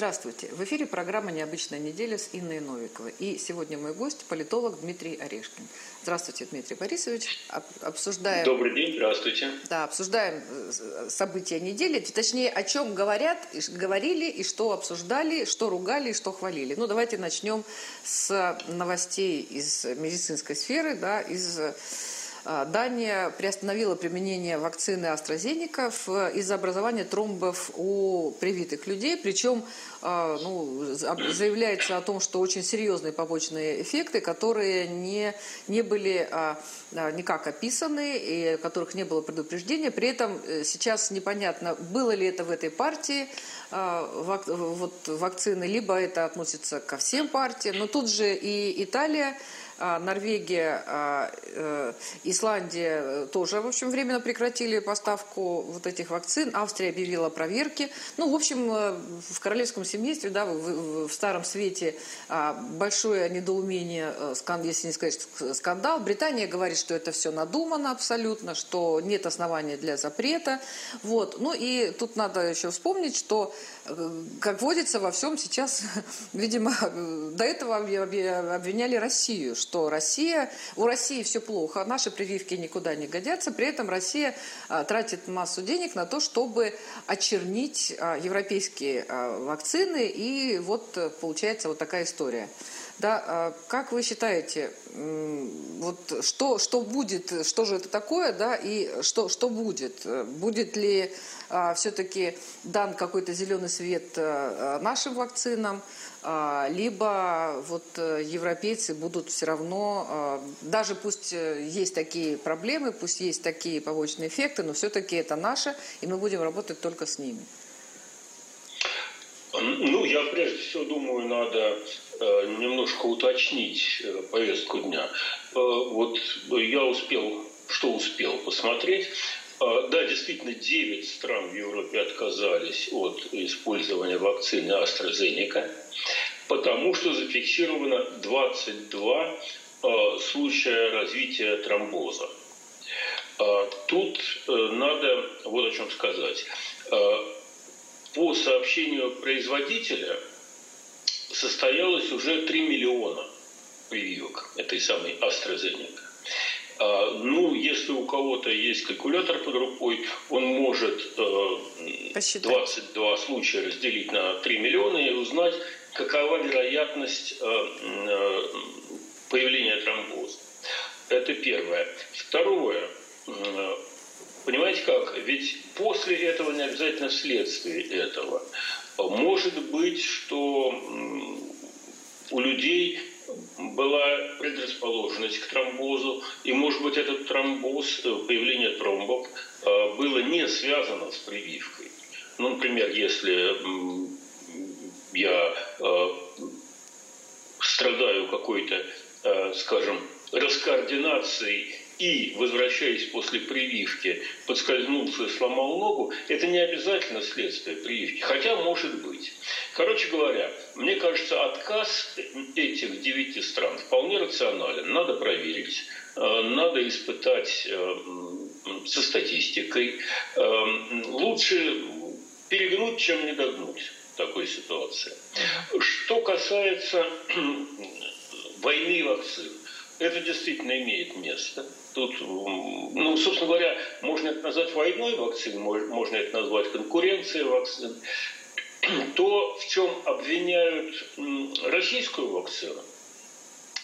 Здравствуйте. В эфире программа «Необычная неделя» с Инной Новиковой. И сегодня мой гость – политолог Дмитрий Орешкин. Здравствуйте, Дмитрий Борисович. Обсуждаем... Добрый день, здравствуйте. Да, обсуждаем э, события недели, точнее, о чем говорят, говорили, и что обсуждали, что ругали, и что хвалили. Ну, давайте начнем с новостей из медицинской сферы, да, из а, Дания приостановила применение вакцины AstraZeneca из-за образования тромбов у привитых людей. Причем а, ну, заявляется о том, что очень серьезные побочные эффекты, которые не, не были а, никак описаны и которых не было предупреждения. При этом э, сейчас непонятно, было ли это в этой партии вот, вакцины, либо это относится ко всем партиям. Но тут же и Италия а, Норвегия, а, э, Исландия тоже, в общем, временно прекратили поставку вот этих вакцин. Австрия объявила проверки. Ну, в общем, э, в королевском семействе, да, в, в Старом Свете а, большое недоумение, э, если не сказать скандал. Британия говорит, что это все надумано абсолютно, что нет основания для запрета. Вот. Ну и тут надо еще вспомнить, что как водится во всем сейчас, видимо, до этого обвиняли Россию, что Россия, у России все плохо, наши прививки никуда не годятся, при этом Россия а, тратит массу денег на то, чтобы очернить а, европейские а, вакцины, и вот получается вот такая история. Да, как вы считаете, вот что, что будет, что же это такое, да, и что, что будет? Будет ли а, все-таки дан какой-то зеленый свет нашим вакцинам, а, либо вот э, европейцы будут все равно, даже пусть э, есть такие проблемы, пусть есть такие побочные эффекты, но все-таки это наше, и мы будем работать только с ними. Ну, я прежде всего думаю, надо э, немножко уточнить э, повестку дня. Э, вот я успел, что успел посмотреть. Да, действительно, 9 стран в Европе отказались от использования вакцины AstraZeneca, потому что зафиксировано 22 э, случая развития тромбоза. Тут надо вот о чем сказать. По сообщению производителя состоялось уже 3 миллиона прививок этой самой AstraZeneca. А, ну, если у кого-то есть калькулятор под рукой, он может 22 э, случая разделить на 3 миллиона и узнать, какова вероятность э, э, появления тромбоза. Это первое. Второе. Понимаете как? Ведь после этого не обязательно вследствие этого. Может быть, что у людей была предрасположенность к тромбозу, и, может быть, этот тромбоз, э, появление тромбов э, было не связано с прививкой. Ну, например, если я э, страдаю какой-то, скажем, раскоординацией и, возвращаясь после прививки, подскользнулся и сломал ногу, это не обязательно следствие прививки, хотя может быть. Короче говоря, мне кажется, отказ этих девяти стран вполне рационален. Надо проверить, э, надо испытать э, со статистикой. Э, лучше перегнуть, чем не догнуть в такой ситуации. Что касается войны вакцин, это действительно имеет место. Тут, ну, собственно говоря, можно это назвать войной вакцин, можно это назвать конкуренцией вакцин. То, в чем обвиняют российскую вакцину,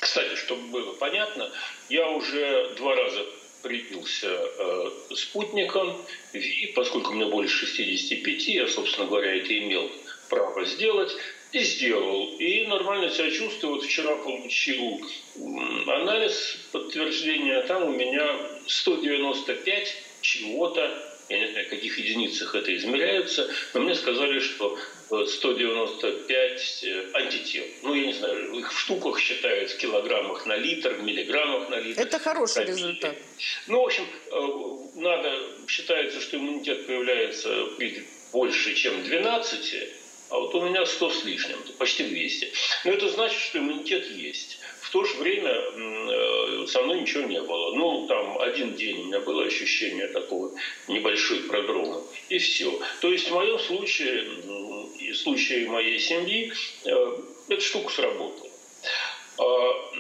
кстати, чтобы было понятно, я уже два раза привился э, спутником, и поскольку мне больше 65, я, собственно говоря, это имел право сделать, и сделал. И нормально себя чувствую. Вот вчера получил анализ подтверждения. Там у меня 195 чего-то. Я не знаю, в каких единицах это измеряется. Но мне сказали, что 195 э, антител. Ну, я не знаю, их в штуках считают, в килограммах на литр, в миллиграммах на литр. Это хороший результат. Ну, в общем, э, надо, считается, что иммунитет появляется при больше, чем 12 а вот у меня 100 с лишним, почти 200. Но это значит, что иммунитет есть. В то же время э, со мной ничего не было. Ну, там один день у меня было ощущение такого небольшой продрома. И все. То есть в моем случае случае моей семьи э, эта штука сработала. А,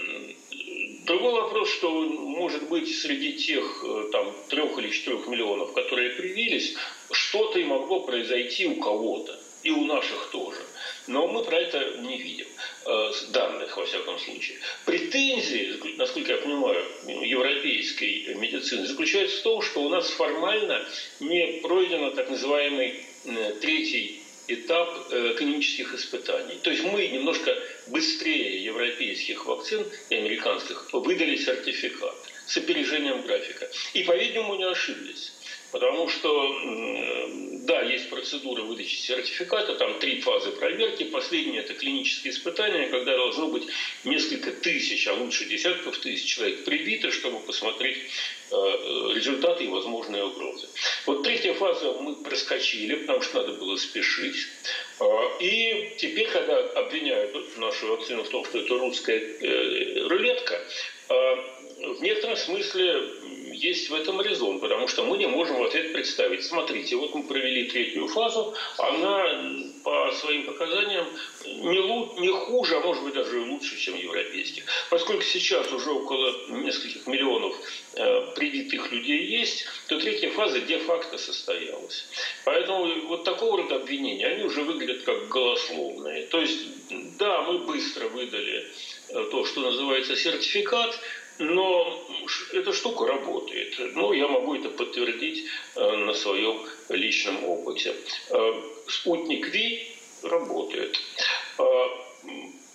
другой вопрос, что, может быть, среди тех э, там, трех или четырех миллионов, которые привились, что-то и могло произойти у кого-то, и у наших тоже. Но мы про это не видим, э, данных, во всяком случае. Претензии, насколько я понимаю, европейской медицины заключаются в том, что у нас формально не пройдено так называемый третий этап э, клинических испытаний. То есть мы немножко быстрее европейских вакцин и американских выдали сертификат с опережением графика. И, по-видимому, не ошиблись. Потому что, да, есть процедура выдачи сертификата, там три фазы проверки. Последняя – это клинические испытания, когда должно быть несколько тысяч, а лучше десятков тысяч человек привито, чтобы посмотреть э, результаты и возможные угрозы. Вот третья фаза мы проскочили, потому что надо было спешить. Э, и теперь, когда обвиняют нашу вакцину в том, что это русская э, рулетка, в некотором смысле есть в этом резон, потому что мы не можем в ответ представить. Смотрите, вот мы провели третью фазу, она по своим показаниям не, лу- не хуже, а может быть даже лучше, чем европейских. Поскольку сейчас уже около нескольких миллионов э, привитых людей есть, то третья фаза де-факто состоялась. Поэтому вот такого рода обвинения, они уже выглядят как голословные. То есть, да, мы быстро выдали э, то, что называется сертификат, но эта штука работает. Ну, я могу это подтвердить э, на своем личном опыте. Э, спутник Ви работает. Э,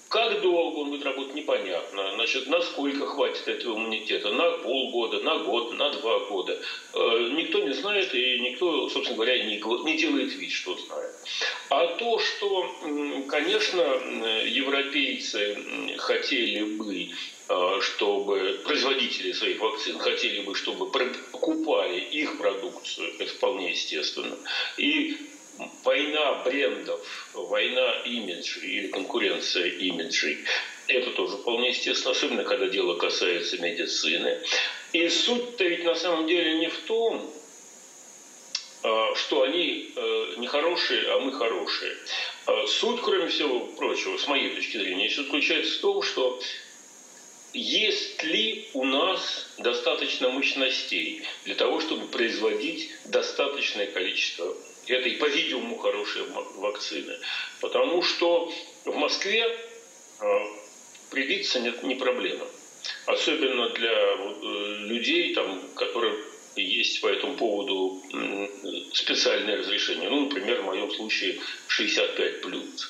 как долго он будет работать, непонятно. Значит, насколько хватит этого иммунитета? На полгода, на год, на два года. Никто не знает, и никто, собственно говоря, не, не делает вид, что знает. А то, что, конечно, европейцы хотели бы чтобы производители своих вакцин хотели бы, чтобы покупали их продукцию, это вполне естественно. И война брендов, война имиджей или конкуренция имиджей, это тоже вполне естественно, особенно когда дело касается медицины. И суть-то ведь на самом деле не в том, э, что они э, нехорошие, а мы хорошие. Суть, кроме всего прочего, с моей точки зрения, еще заключается в том, что есть ли у нас достаточно мощностей для того, чтобы производить достаточное количество этой, по-видимому, хорошей вакцины. Потому что в Москве а, привиться нет, не проблема. Особенно для э, людей, там, которые есть по этому поводу специальное разрешение. Ну, например, в моем случае 65 плюс.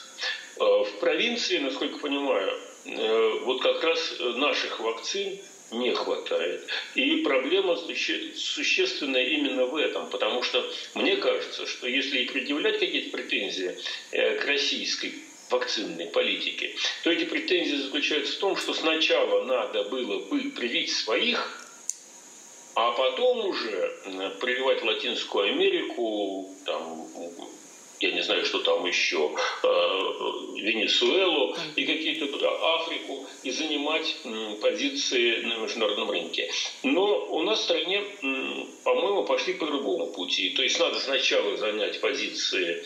А, в провинции, насколько понимаю, Э, вот как раз наших вакцин не хватает. И проблема существенная именно в этом, потому что мне кажется, что если и предъявлять какие-то претензии э, к российской вакцинной политике, то эти претензии заключаются в том, что сначала надо было бы привить своих, а потом уже прививать Латинскую Америку, там, я не знаю, что там еще, э, Венесуэлу и какие-то туда, Африку, и занимать позиции на международном рынке. Но у нас в стране, по-моему, пошли по другому пути. То есть надо сначала занять позиции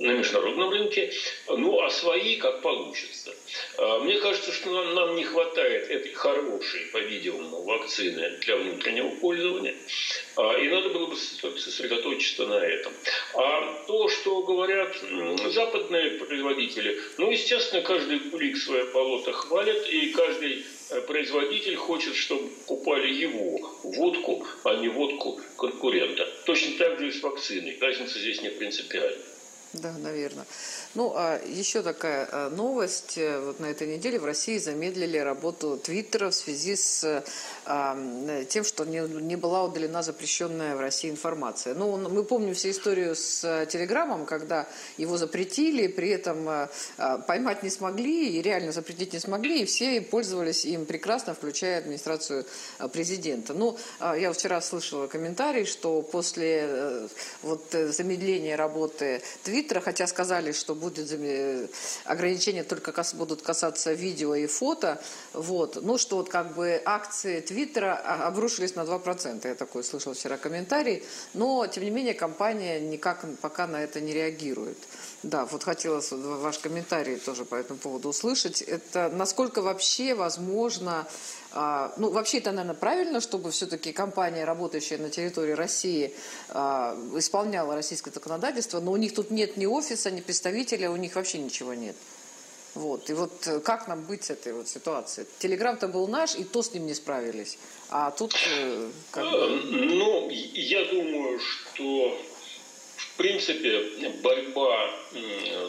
на международном рынке, ну а свои как получится. Э, мне кажется, что нам, нам не хватает этой хорошей, по-видимому, вакцины для внутреннего пользования, э, и надо было бы сосредоточиться на этом. А то, что говорят западные производители, ну, естественно, каждый кулик свое болото хвалит, и каждый производитель хочет, чтобы купали его водку, а не водку конкурента. Точно так же и с вакциной. Разница здесь не принципиальна. Да, наверное. Ну, а еще такая а, новость. Э, вот на этой неделе в России замедлили работу Твиттера в связи с а, тем, что не, не была удалена запрещенная в России информация. Ну, мы помним всю историю с э, Телеграмом, когда его запретили, при этом а, поймать не смогли, и реально запретить не смогли, и все пользовались им прекрасно, включая администрацию президента. Ну, я вчера слышала комментарий, что после вот замедления работы Твиттера, хотя сказали, что будет ограничения только будут касаться видео и фото. Вот. Ну, что вот как бы акции Твиттера обрушились на 2%. Я такой слышал вчера комментарий. Но, тем не менее, компания никак пока на это не реагирует. Да, вот хотелось ваш комментарий тоже по этому поводу услышать. Это насколько вообще возможно, а, ну вообще это, наверное, правильно, чтобы все-таки компания, работающая на территории России, а, исполняла российское законодательство, но у них тут нет ни офиса, ни представителя, у них вообще ничего нет. Вот. И вот как нам быть с этой вот ситуацией? Телеграм-то был наш, и то с ним не справились. А тут э, как бы... Ну, я думаю, что принципе, борьба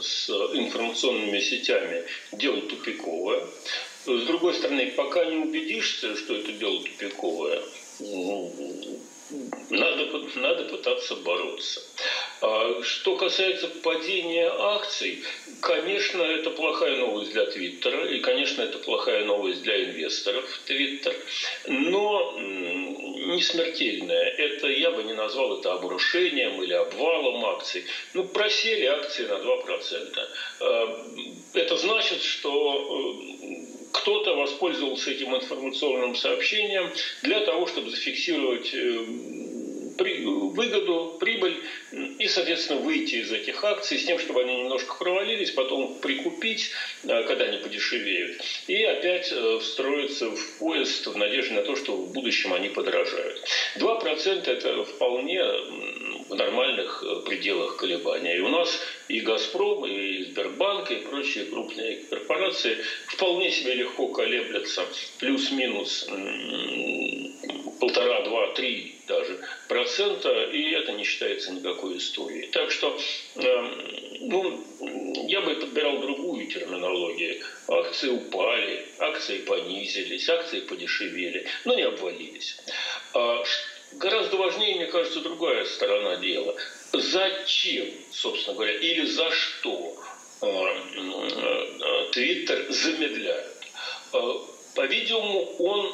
с информационными сетями – дело тупиковое. С другой стороны, пока не убедишься, что это дело тупиковое, надо, надо пытаться бороться. А что касается падения акций, конечно, это плохая новость для Твиттера, и, конечно, это плохая новость для инвесторов Твиттер, но не смертельная. Это я бы не назвал это обрушением или обвалом акций. Ну, просели акции на 2%. А, это значит, что э, кто-то воспользовался этим информационным сообщением для того, чтобы зафиксировать э, выгоду, прибыль и, соответственно, выйти из этих акций с тем, чтобы они немножко провалились, потом прикупить, э, когда они подешевеют, и опять э, встроиться в поезд в надежде на то, что в будущем они подорожают. 2% это вполне в нормальных пределах колебания. И у нас и «Газпром», и Сбербанк, и прочие крупные корпорации вполне себе легко колеблятся плюс-минус полтора, два, три даже процента, и это не считается никакой историей. Так что, эм, ну, я бы подбирал другую терминологию. Акции упали, акции понизились, акции подешевели, но не обвалились. А гораздо важнее, мне кажется, другая сторона дела. Зачем, собственно говоря, или за что э, э, Твиттер замедляет? Э, по-видимому, он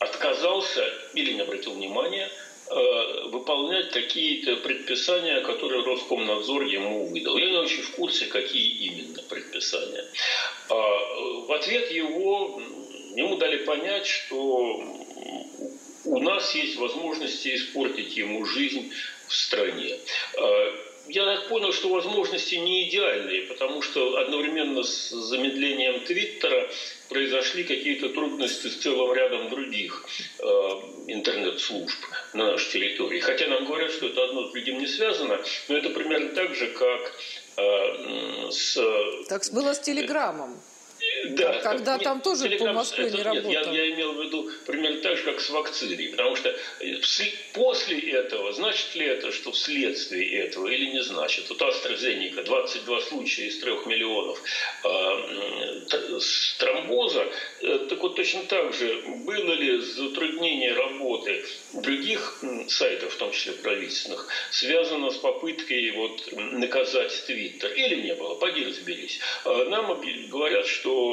отказался или не обратил внимания выполнять какие-то предписания, которые Роскомнадзор ему выдал. Я не очень в курсе, какие именно предписания. А, в ответ его, ему дали понять, что у нас есть возможности испортить ему жизнь в стране. А, я так понял, что возможности не идеальные, потому что одновременно с замедлением Твиттера произошли какие-то трудности с целым рядом других э, интернет-служб на нашей территории. Хотя нам говорят, что это одно с другим не связано, но это примерно так же, как э, с... Так было с Телеграмом. Да, Когда нет, там тоже по Москве это, не. Нет, я, я имел в виду примерно так же, как с вакциной. Потому что э, после этого, значит ли это, что вследствие этого или не значит? Вот AstraZeneca, 22 случая из 3 миллионов э, тромбоза. Э, так вот точно так же, было ли затруднение работы других сайтов, в том числе правительственных, связано с попыткой вот, наказать Твиттер? Или не было? Пойди разберись. Э, нам говорят, что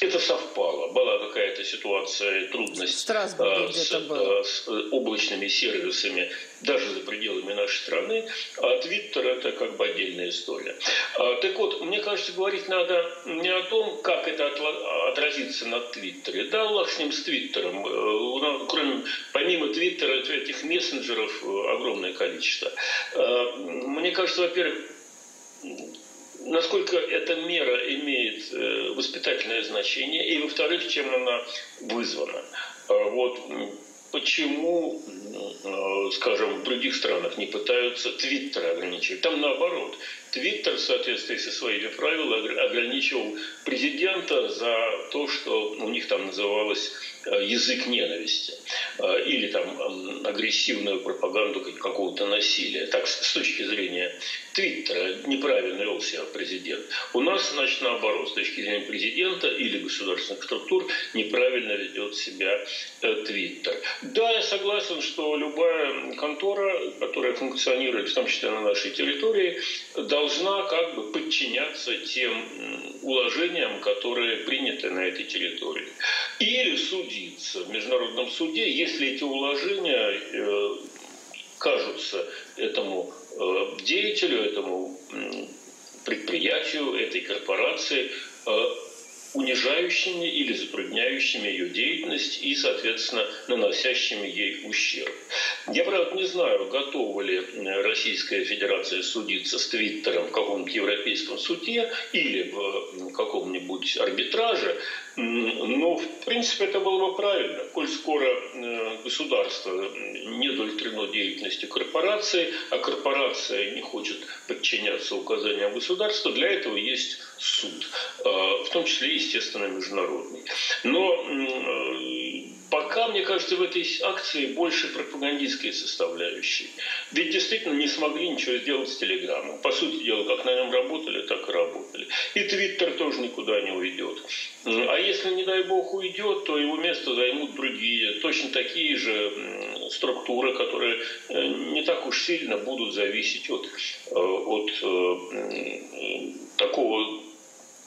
это совпало. Была какая-то ситуация, трудность а, с, а, с облачными сервисами даже за пределами нашей страны, а Твиттер это как бы отдельная история. А, так вот, мне кажется, говорить надо не о том, как это отразится на Твиттере. Да, Аллах с ним, с Твиттером. Э, кроме, помимо Твиттера, этих мессенджеров э, огромное количество. Мне кажется, во-первых, насколько эта мера имеет э, воспитательное значение, и, во-вторых, чем она вызвана. А вот почему, э, скажем, в других странах не пытаются Твиттер ограничивать. Там наоборот. Твиттер в соответствии со своими правилами ограничивал президента за то, что у них там называлось язык ненависти или там агрессивную пропаганду какого-то насилия. Так, с точки зрения Твиттера неправильно вел себя президент. У нас, значит, наоборот, с точки зрения президента или государственных структур неправильно ведет себя э, Твиттер. Да, я согласен, что любая контора, которая функционирует, в том числе на нашей территории, должна как бы подчиняться тем уложениям, которые приняты на этой территории. Или судиться в международном суде, если эти уложения э, кажутся этому деятелю, этому предприятию, этой корпорации унижающими или затрудняющими ее деятельность и, соответственно, наносящими ей ущерб. Я, правда, не знаю, готова ли Российская Федерация судиться с Твиттером в каком-нибудь европейском суде или в каком-нибудь арбитраже, но, в принципе, это было бы правильно. Коль скоро э, государство не удовлетворено деятельностью корпорации, а корпорация не хочет подчиняться указаниям государства, для этого есть суд, э, в том числе, естественно, международный. Но э, Пока, мне кажется, в этой акции больше пропагандистской составляющей. Ведь действительно не смогли ничего сделать с Телеграмом. По сути дела, как на нем работали, так и работали. И Твиттер тоже никуда не уйдет. А если, не дай бог, уйдет, то его место займут другие, точно такие же структуры, которые э, не так уж сильно будут зависеть от, э, от э, такого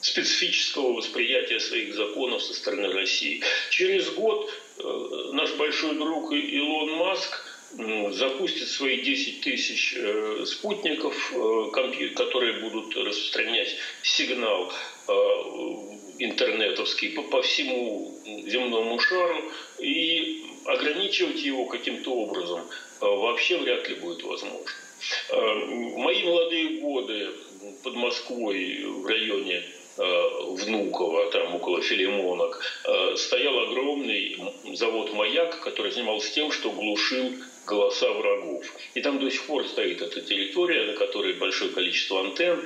специфического восприятия своих законов со стороны России. Через год наш большой друг Илон Маск запустит свои 10 тысяч э, спутников, э, которые будут распространять сигнал интернетовский по всему земному шару и ограничивать его каким-то образом вообще вряд ли будет возможно. Мои молодые годы под Москвой в районе Э, Внуково, там около Филимонок, э, стоял огромный завод «Маяк», который занимался тем, что глушил голоса врагов. И там до сих пор стоит эта территория, на которой большое количество антенн.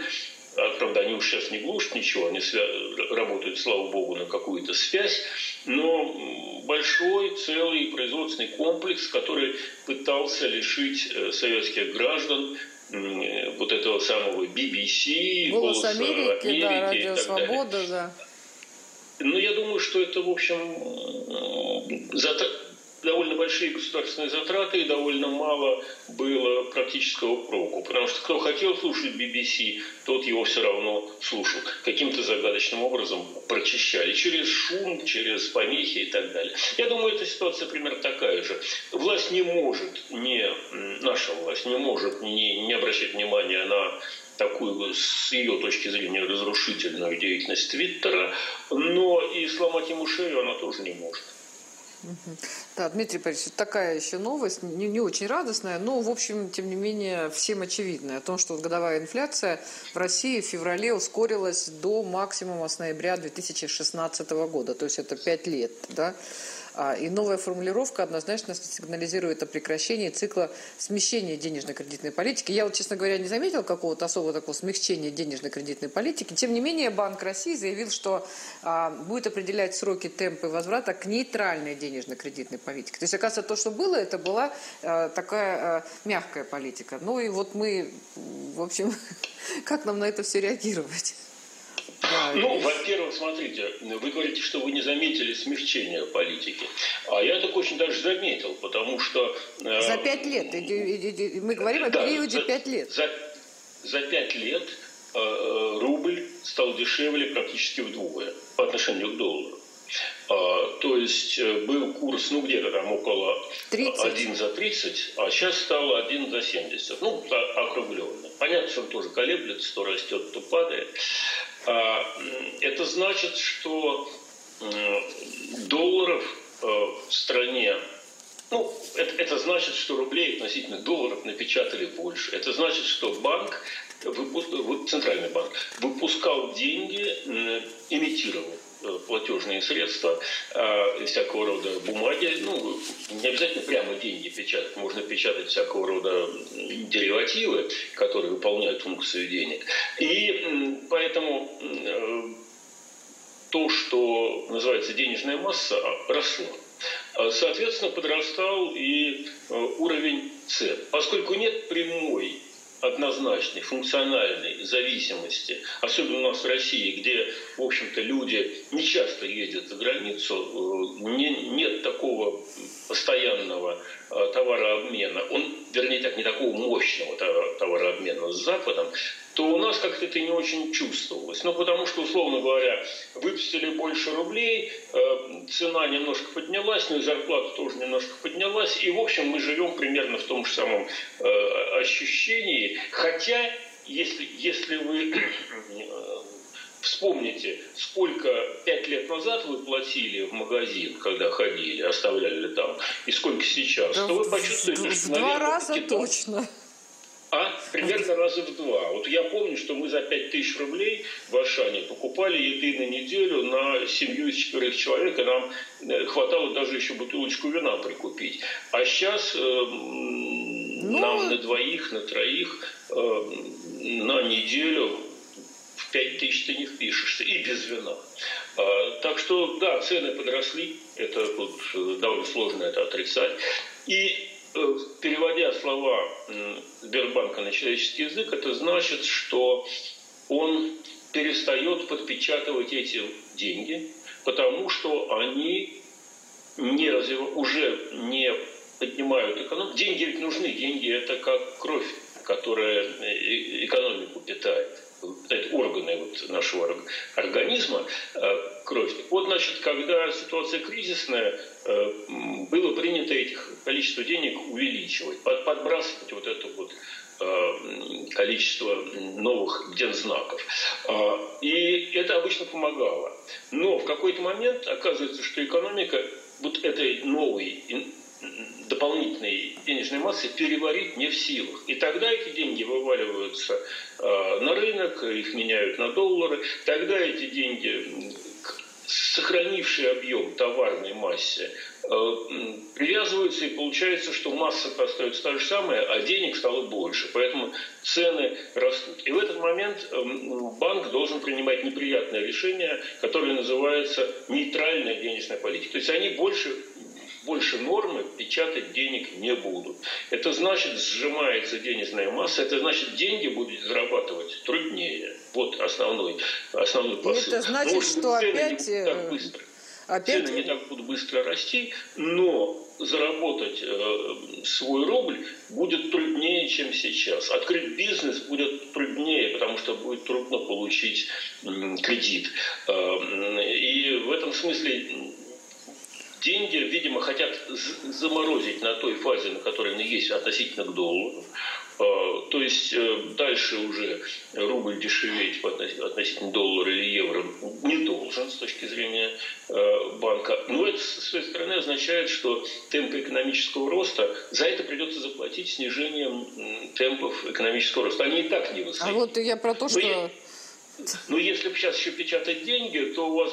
А, правда, они уж сейчас не глушат ничего, они свя- работают, слава богу, на какую-то связь. Но большой, целый производственный комплекс, который пытался лишить э, советских граждан вот этого самого BBC, Голос, Голос Америки, Америки, да, Радио Свобода, да. Ну, я думаю, что это, в общем, довольно большие государственные затраты и довольно мало было практического проку. Потому что кто хотел слушать BBC, тот его все равно слушал. Каким-то загадочным образом прочищали. Через шум, через помехи и так далее. Я думаю, эта ситуация примерно такая же. Власть не может, не, наша власть не может не, не обращать внимания на такую, с ее точки зрения, разрушительную деятельность Твиттера, но и сломать ему шею она тоже не может. Да, Дмитрий Борисович, такая еще новость, не, не очень радостная, но, в общем, тем не менее, всем очевидная. О том, что годовая инфляция в России в феврале ускорилась до максимума с ноября 2016 года, то есть это 5 лет. Да? А, и новая формулировка однозначно сигнализирует о прекращении цикла смещения денежно-кредитной политики. Я вот, честно говоря, не заметил какого-то особого такого смягчения денежно-кредитной политики. Тем не менее, Банк России заявил, что а, будет определять сроки, темпы возврата к нейтральной денежно-кредитной политике. То есть, оказывается, то, что было, это была а, такая мягкая политика. Ну и вот мы, в общем, как нам на это все реагировать? Ну, во-первых, смотрите, вы говорите, что вы не заметили смягчения политики. А я так очень даже заметил, потому что... Э, за пять лет. Мы говорим о да, периоде пять лет. За, за пять лет э, э, рубль стал дешевле практически вдвое по отношению к доллару. А, то есть был курс, ну, где-то там около 30. 1 за 30, а сейчас стало 1 за 70. Ну, округленно. Понятно, что он тоже колеблется, то растет, то падает. А, это значит, что долларов э, в стране ну, это, это значит, что рублей относительно долларов напечатали больше. Это значит, что банк, центральный банк, выпускал деньги, имитировал Э, платежные средства, э, всякого рода бумаги. Ну, не обязательно прямо деньги печатать, можно печатать всякого рода деривативы, которые выполняют функцию денег. И поэтому э, то, что называется денежная масса, росло. Соответственно, подрастал и уровень цен. Поскольку нет прямой однозначной, функциональной зависимости, особенно у нас в России, где, в общем-то, люди не часто ездят за границу, э, не, нет такого постоянного товарообмена, он, вернее так, не такого мощного товарообмена с Западом, то у нас как-то это не очень чувствовалось. Ну, потому что, условно говоря, выпустили больше рублей, э, цена немножко поднялась, но и зарплата тоже немножко поднялась, и, в общем, мы живем примерно в том же самом э, ощущении, хотя, если, если вы Вспомните, сколько пять лет назад вы платили в магазин, когда ходили, оставляли там, и сколько сейчас, да, то вы почувствуете, что... В два раза кита... точно. А примерно раза в два. Вот я помню, что мы за пять тысяч рублей в Ашане покупали еды на неделю на семью из четырех человек, и нам э, хватало даже еще бутылочку вина прикупить. А сейчас э, ну... нам на двоих, на троих э, на неделю 5 тысяч ты не впишешься, и без вина. А, так что, да, цены подросли, это вот э, довольно сложно это отрицать. И э, переводя слова Сбербанка на человеческий язык, это значит, что он перестает подпечатывать эти деньги, потому что они не развив... уже не поднимают экономику. Деньги ведь нужны, деньги это как кровь, которая э, экономику питает органы вот нашего организма, э, кровь. Вот, значит, когда ситуация кризисная, э, было принято этих количество денег увеличивать, подбрасывать вот это вот э, количество новых гензнаков. И это обычно помогало. Но в какой-то момент оказывается, что экономика вот этой новой дополнительной денежной массы переварить не в силах. И тогда эти деньги вываливаются э, на рынок, их меняют на доллары. Тогда эти деньги, сохранившие объем товарной массе, э, привязываются, и получается, что масса остается та же самая, а денег стало больше. Поэтому цены растут. И в этот момент э, банк должен принимать неприятное решение, которое называется нейтральная денежная политика. То есть они больше больше нормы печатать денег не будут. Это значит, сжимается денежная масса, это значит, деньги будут зарабатывать труднее. Вот основной, основной посыл. это значит, Может что опять... Не так э, быстро. Опять... Цены не так будут быстро расти, но заработать э, свой рубль будет труднее, чем сейчас. Открыть бизнес будет труднее, потому что будет трудно получить э, кредит. Э, и в этом смысле деньги, видимо, хотят заморозить на той фазе, на которой они есть относительно к доллару. А, то есть э, дальше уже рубль дешеветь относительно доллара или евро не должен с точки зрения э, банка. Но это, с своей стороны, означает, что темпы экономического роста, за это придется заплатить снижением темпов экономического роста. Они и так не высоки. А вот я про то, что... Но если бы сейчас еще печатать деньги, то у вас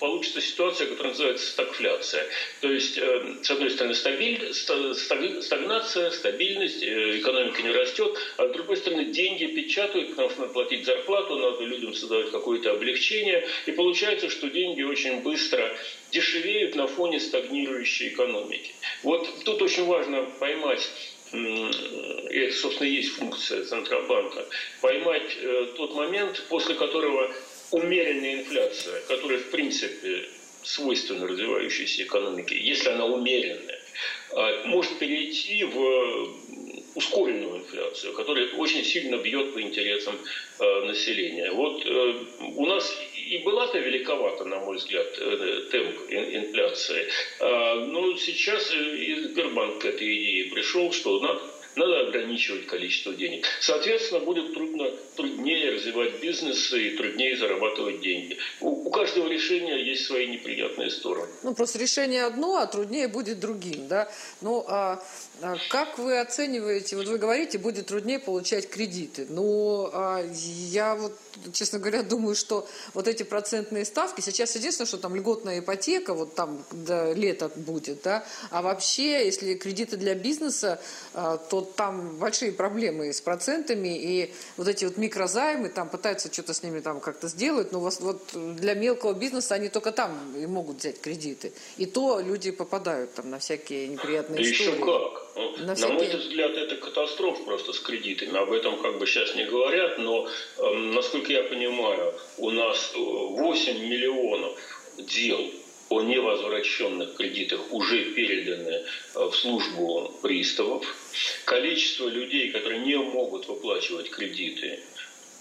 получится ситуация, которая называется стагфляция. То есть, э, с одной стороны, стабиль, стагнация, стабильность, э, экономика не растет, а с другой стороны, деньги печатают, потому что надо платить зарплату, надо людям создавать какое-то облегчение, и получается, что деньги очень быстро дешевеют на фоне стагнирующей экономики. Вот тут очень важно поймать и это, собственно, и есть функция Центробанка, поймать э, тот момент, после которого умеренная инфляция, которая, в принципе, свойственна развивающейся экономике, если она умеренная, а, может перейти в ускоренную инфляцию, которая очень сильно бьет по интересам э, населения. Вот э, у нас и была-то великовата, на мой взгляд, э, темп инфляции. А, но сейчас и Сбербанк к этой идее пришел, что надо надо ограничивать количество денег. Соответственно, будет трудно, труднее развивать бизнес и труднее зарабатывать деньги. У, у каждого решения есть свои неприятные стороны. Ну, просто решение одно, а труднее будет другим, да? Ну, а как вы оцениваете, вот вы говорите, будет труднее получать кредиты. Ну, а я вот, честно говоря, думаю, что вот эти процентные ставки, сейчас единственное, что там льготная ипотека, вот там до лета будет, да, а вообще, если кредиты для бизнеса, а, то там большие проблемы с процентами, и вот эти вот микрозаймы, там пытаются что-то с ними там как-то сделать, но вот для мелкого бизнеса они только там и могут взять кредиты. И то люди попадают там на всякие неприятные да истории. Еще как. Ну, на, всякие... мой взгляд, это катастрофа просто с кредитами. Об этом как бы сейчас не говорят, но, э, насколько я понимаю, у нас 8 миллионов дел о невозвращенных кредитах уже переданы э, в службу приставов. Количество людей, которые не могут выплачивать кредиты,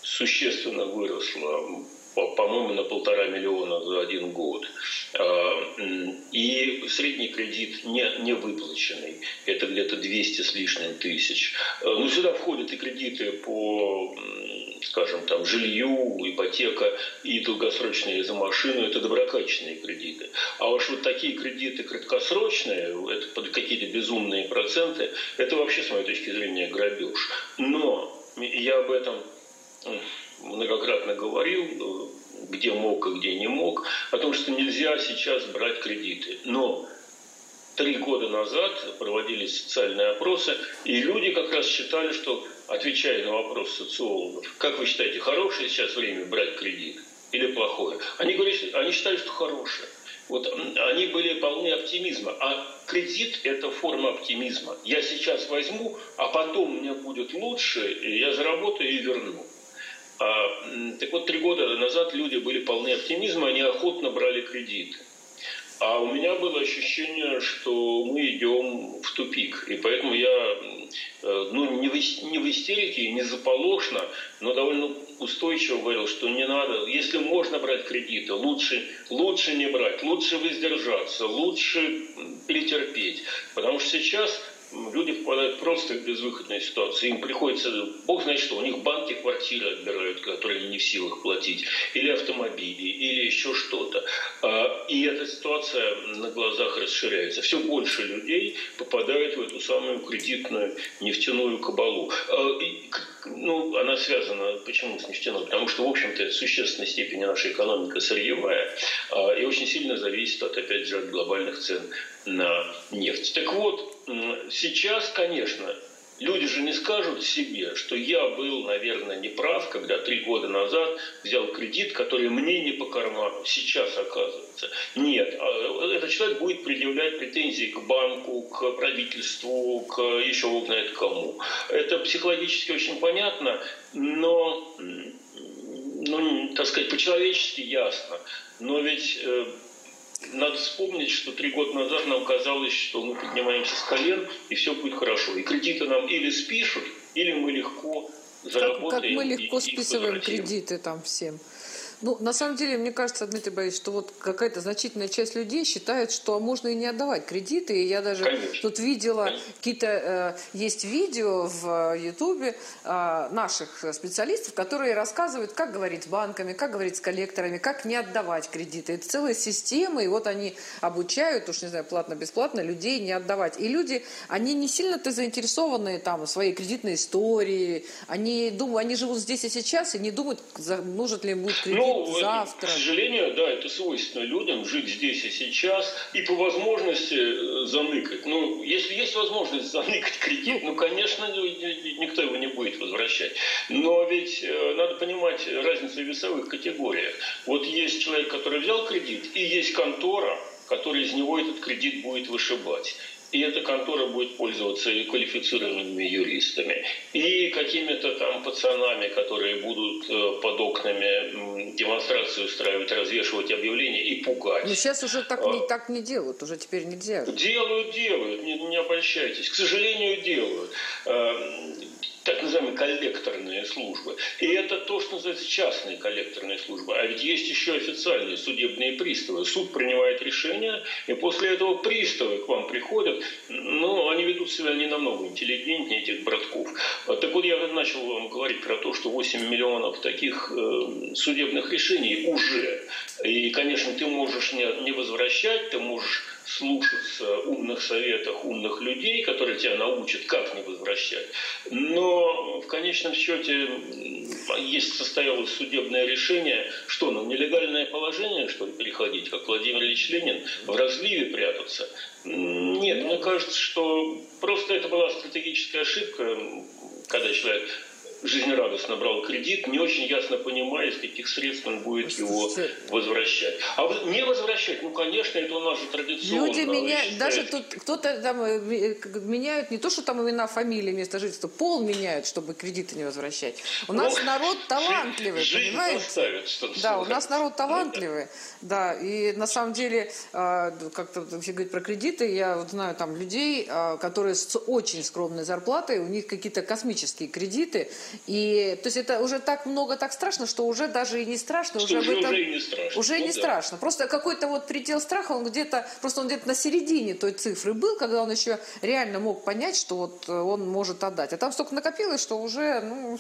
существенно выросло по-моему, на полтора миллиона за один год. А, и средний кредит не, не выплаченный, это где-то 200 с лишним тысяч. А, ну, сюда входят и кредиты по, скажем, там, жилью, ипотека и долгосрочные за машину, это доброкачественные кредиты. А уж вот такие кредиты краткосрочные, это под какие-то безумные проценты, это вообще, с моей точки зрения, грабеж. Но я об этом многократно говорил, э, где мог и где не мог, о том, что нельзя сейчас брать кредиты. Но три года назад проводились социальные опросы, и люди как раз считали, что, отвечая на вопрос социологов, как вы считаете, хорошее сейчас время брать кредит или плохое? Они, говорили, они считали, что хорошее. Вот они были полны оптимизма. А кредит – это форма оптимизма. Я сейчас возьму, а потом мне будет лучше, и я заработаю и верну. А, так вот, три года назад люди были полны оптимизма, они охотно брали кредиты. А у меня было ощущение, что мы идем в тупик. И поэтому я э, ну, не, в, истерике, не заполошно, но довольно устойчиво говорил, что не надо, если можно брать кредиты, лучше, лучше не брать, лучше воздержаться, лучше перетерпеть. Потому что сейчас люди попадают просто в безвыходную ситуацию. Им приходится, бог знает что, у них банки квартиры отбирают, которые не в силах платить, или автомобили, или еще что-то. А, и эта ситуация на глазах расширяется. Все больше людей попадают в эту самую кредитную нефтяную кабалу. А, ну, она связана почему с нефтяной? Потому что, в общем-то, в существенной степени наша экономика сырьевая а, и очень сильно зависит от, опять же, от глобальных цен на нефть. Так вот, сейчас, конечно, люди же не скажут себе, что я был, наверное, неправ, когда три года назад взял кредит, который мне не по карману, сейчас оказывается. Нет, а этот человек будет предъявлять претензии к банку, к правительству, к еще бог знает кому. Это психологически очень понятно, но, ну, так сказать, по-человечески ясно. Но ведь э, надо вспомнить, что три года назад нам казалось, что мы поднимаемся с колен, и все будет хорошо. И кредиты нам или спишут, или мы легко заработаем. Как, как мы легко и, списываем и кредиты там всем. Ну, на самом деле, мне кажется, Дмитрий Борисович, что вот какая-то значительная часть людей считает, что можно и не отдавать кредиты. И я даже Конечно. тут видела какие-то... Э, есть видео в Ютубе э, наших специалистов, которые рассказывают, как говорить с банками, как говорить с коллекторами, как не отдавать кредиты. Это целая система, и вот они обучают, уж не знаю, платно-бесплатно, людей не отдавать. И люди, они не сильно-то заинтересованы там своей кредитной истории. Они думают, они живут здесь и сейчас, и не думают, нужен ли им будет кредит. Ну, ну, завтра. К сожалению, да, это свойственно людям жить здесь и сейчас и по возможности э, заныкать. Ну, если есть возможность заныкать кредит, ну, конечно, ну, никто его не будет возвращать. Но ведь э, надо понимать разницу в весовых категориях. Вот есть человек, который взял кредит, и есть контора, которая из него этот кредит будет вышибать. И эта контора будет пользоваться и квалифицированными юристами, и какими-то там пацанами, которые будут э, под окнами демонстрации устраивать, развешивать объявления и пугать. Но сейчас уже так, не, а. так не делают, уже теперь нельзя. Делают, делают, не, не обольщайтесь. К сожалению, делают. Так называемые коллекторные службы. И это то, что называется частные коллекторные службы. А ведь есть еще официальные судебные приставы. Суд принимает решение, и после этого приставы к вам приходят. Ну, они ведут себя не намного интеллигентнее этих братков. Так вот, я начал вам говорить про то, что 8 миллионов таких э, судебных решений уже. И, конечно, ты можешь не возвращать, ты можешь слушаться умных советах умных людей, которые тебя научат, как не возвращать. Но в конечном счете есть состоялось судебное решение, что нам нелегальное положение, что ли, переходить, как Владимир Ильич Ленин, в разливе прятаться. Нет, мне кажется, что просто это была стратегическая ошибка, когда человек жизнерадостно брал кредит, не очень ясно понимая, из каких средств он будет его возвращать. А не возвращать, ну, конечно, это у нас же традиционно. Люди меняют, даже тут кто-то там э, э, меняют не то, что там имена, фамилии, место жительства, пол меняют, чтобы кредиты не возвращать. У нас ну, народ талантливый, жизнь понимаете? Поставит, да, у нас народ талантливый, да, и на самом деле, а, как-то все говорят про кредиты, я вот знаю там людей, а, которые с очень скромной зарплатой, у них какие-то космические кредиты, и то есть это уже так много, так страшно, что уже даже и не страшно. Что уже, уже, этом, уже и не страшно. Уже ну, не да. страшно. Просто какой-то вот предел страха, он где-то, просто он где-то на середине той цифры был, когда он еще реально мог понять, что вот э, он может отдать. А там столько накопилось, что уже, ну,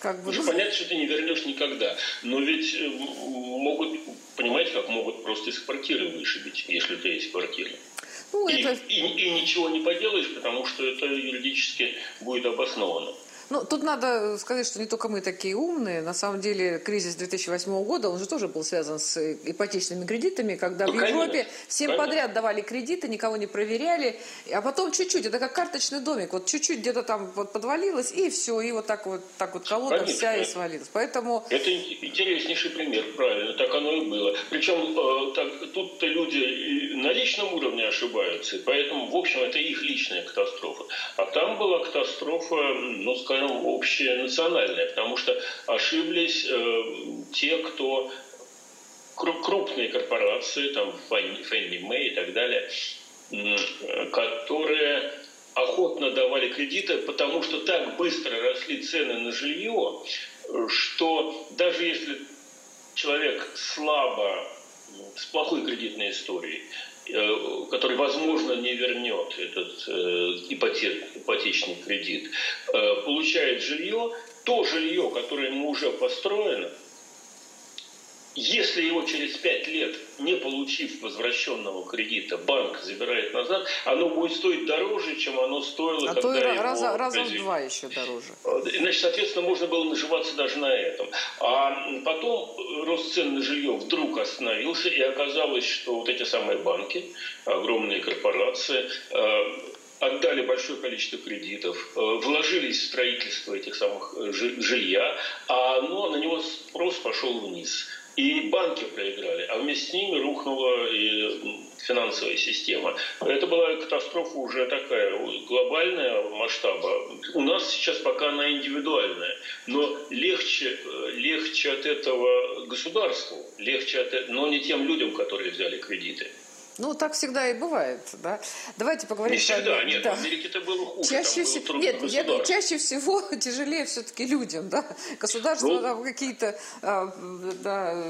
как бы... Уже ну... понятно, что ты не вернешь никогда. Но ведь э, могут, понимаете, как могут просто из квартиры вышибить, если у тебя есть квартира. Ну, и, это... и, и ничего не поделаешь, потому что это юридически будет обосновано. Ну, тут надо сказать, что не только мы такие умные. На самом деле, кризис 2008 года, он же тоже был связан с ипотечными кредитами, когда ну, в Европе конечно, всем конечно. подряд давали кредиты, никого не проверяли, а потом чуть-чуть, это как карточный домик, вот чуть-чуть где-то там вот подвалилось, и все, и вот так вот, так вот колода конечно, вся и свалилась. Поэтому... Это интереснейший пример, правильно, так оно и было. Причем э, тут-то люди на личном уровне ошибаются, поэтому, в общем, это их личная катастрофа. А там была катастрофа, ну, скажем, скажем, общенациональное, потому что ошиблись э, те, кто крупные корпорации, там Фенни Мэй и так далее, которые охотно давали кредиты, потому что так быстро росли цены на жилье, что даже если человек слабо, с плохой кредитной историей, который, возможно, не вернет этот э, ипотек, ипотечный кредит, э, получает жилье, то жилье, которое ему уже построено – если его через пять лет, не получив возвращенного кредита, банк забирает назад, оно будет стоить дороже, чем оно стоило, а когда то и его раза, раза в два еще дороже. Значит, соответственно, можно было наживаться даже на этом. А потом рост цен на жилье вдруг остановился, и оказалось, что вот эти самые банки, огромные корпорации, э, отдали большое количество кредитов, э, вложились в строительство этих самых э, жилья, а оно, на него спрос пошел вниз. И банки проиграли, а вместе с ними рухнула и финансовая система. Это была катастрофа уже такая глобальная масштаба. У нас сейчас пока она индивидуальная, но легче, легче от этого государству, легче от, но не тем людям, которые взяли кредиты. Ну, так всегда и бывает, да. Давайте поговорим... Не всегда, о... нет, да. в Америке это было хуже, чаще всего, Нет, я думаю, чаще всего тяжелее все-таки людям, да. Государство ну, там какие-то а, да,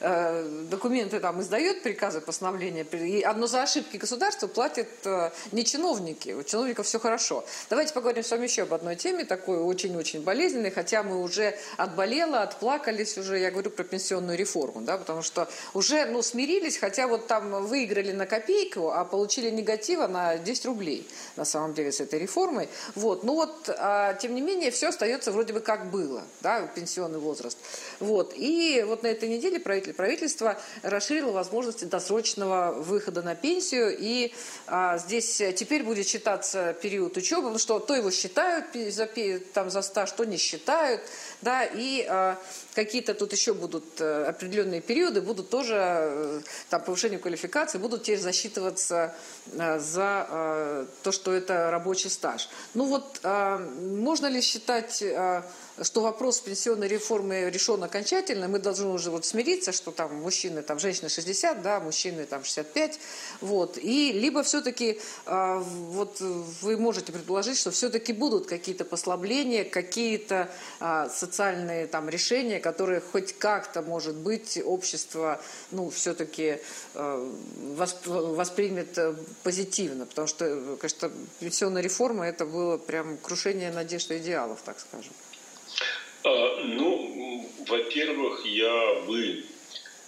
а, документы там издает, приказы, постановления, и одно за ошибки государства платят а, не чиновники, у чиновников все хорошо. Давайте поговорим с вами еще об одной теме, такой очень-очень болезненной, хотя мы уже отболела, отплакались уже, я говорю про пенсионную реформу, да, потому что уже, ну, смирились, хотя вот там вы выиграли на копейку, а получили негатива на 10 рублей, на самом деле, с этой реформой. Вот. Ну вот, а, тем не менее, все остается вроде бы как было, да, пенсионный возраст. Вот. И вот на этой неделе правительство расширило возможности досрочного выхода на пенсию, и а, здесь теперь будет считаться период учебы, потому что то его считают за, там, за стаж, то не считают, да, и а, какие-то тут еще будут э, определенные периоды, будут тоже э, там повышение квалификации, будут теперь засчитываться э, за то, что это рабочий стаж. Ну вот, а, можно ли считать что вопрос пенсионной реформы решен окончательно, мы должны уже вот смириться, что там мужчины, там женщины 60, да, мужчины там 65, вот, и либо все-таки э, вот вы можете предположить, что все-таки будут какие-то послабления, какие-то э, социальные там решения, которые хоть как-то, может быть, общество, ну, все-таки э, воспримет позитивно, потому что, конечно, пенсионная реформа это было прям крушение надежд и идеалов, так скажем. А, ну, во-первых, я бы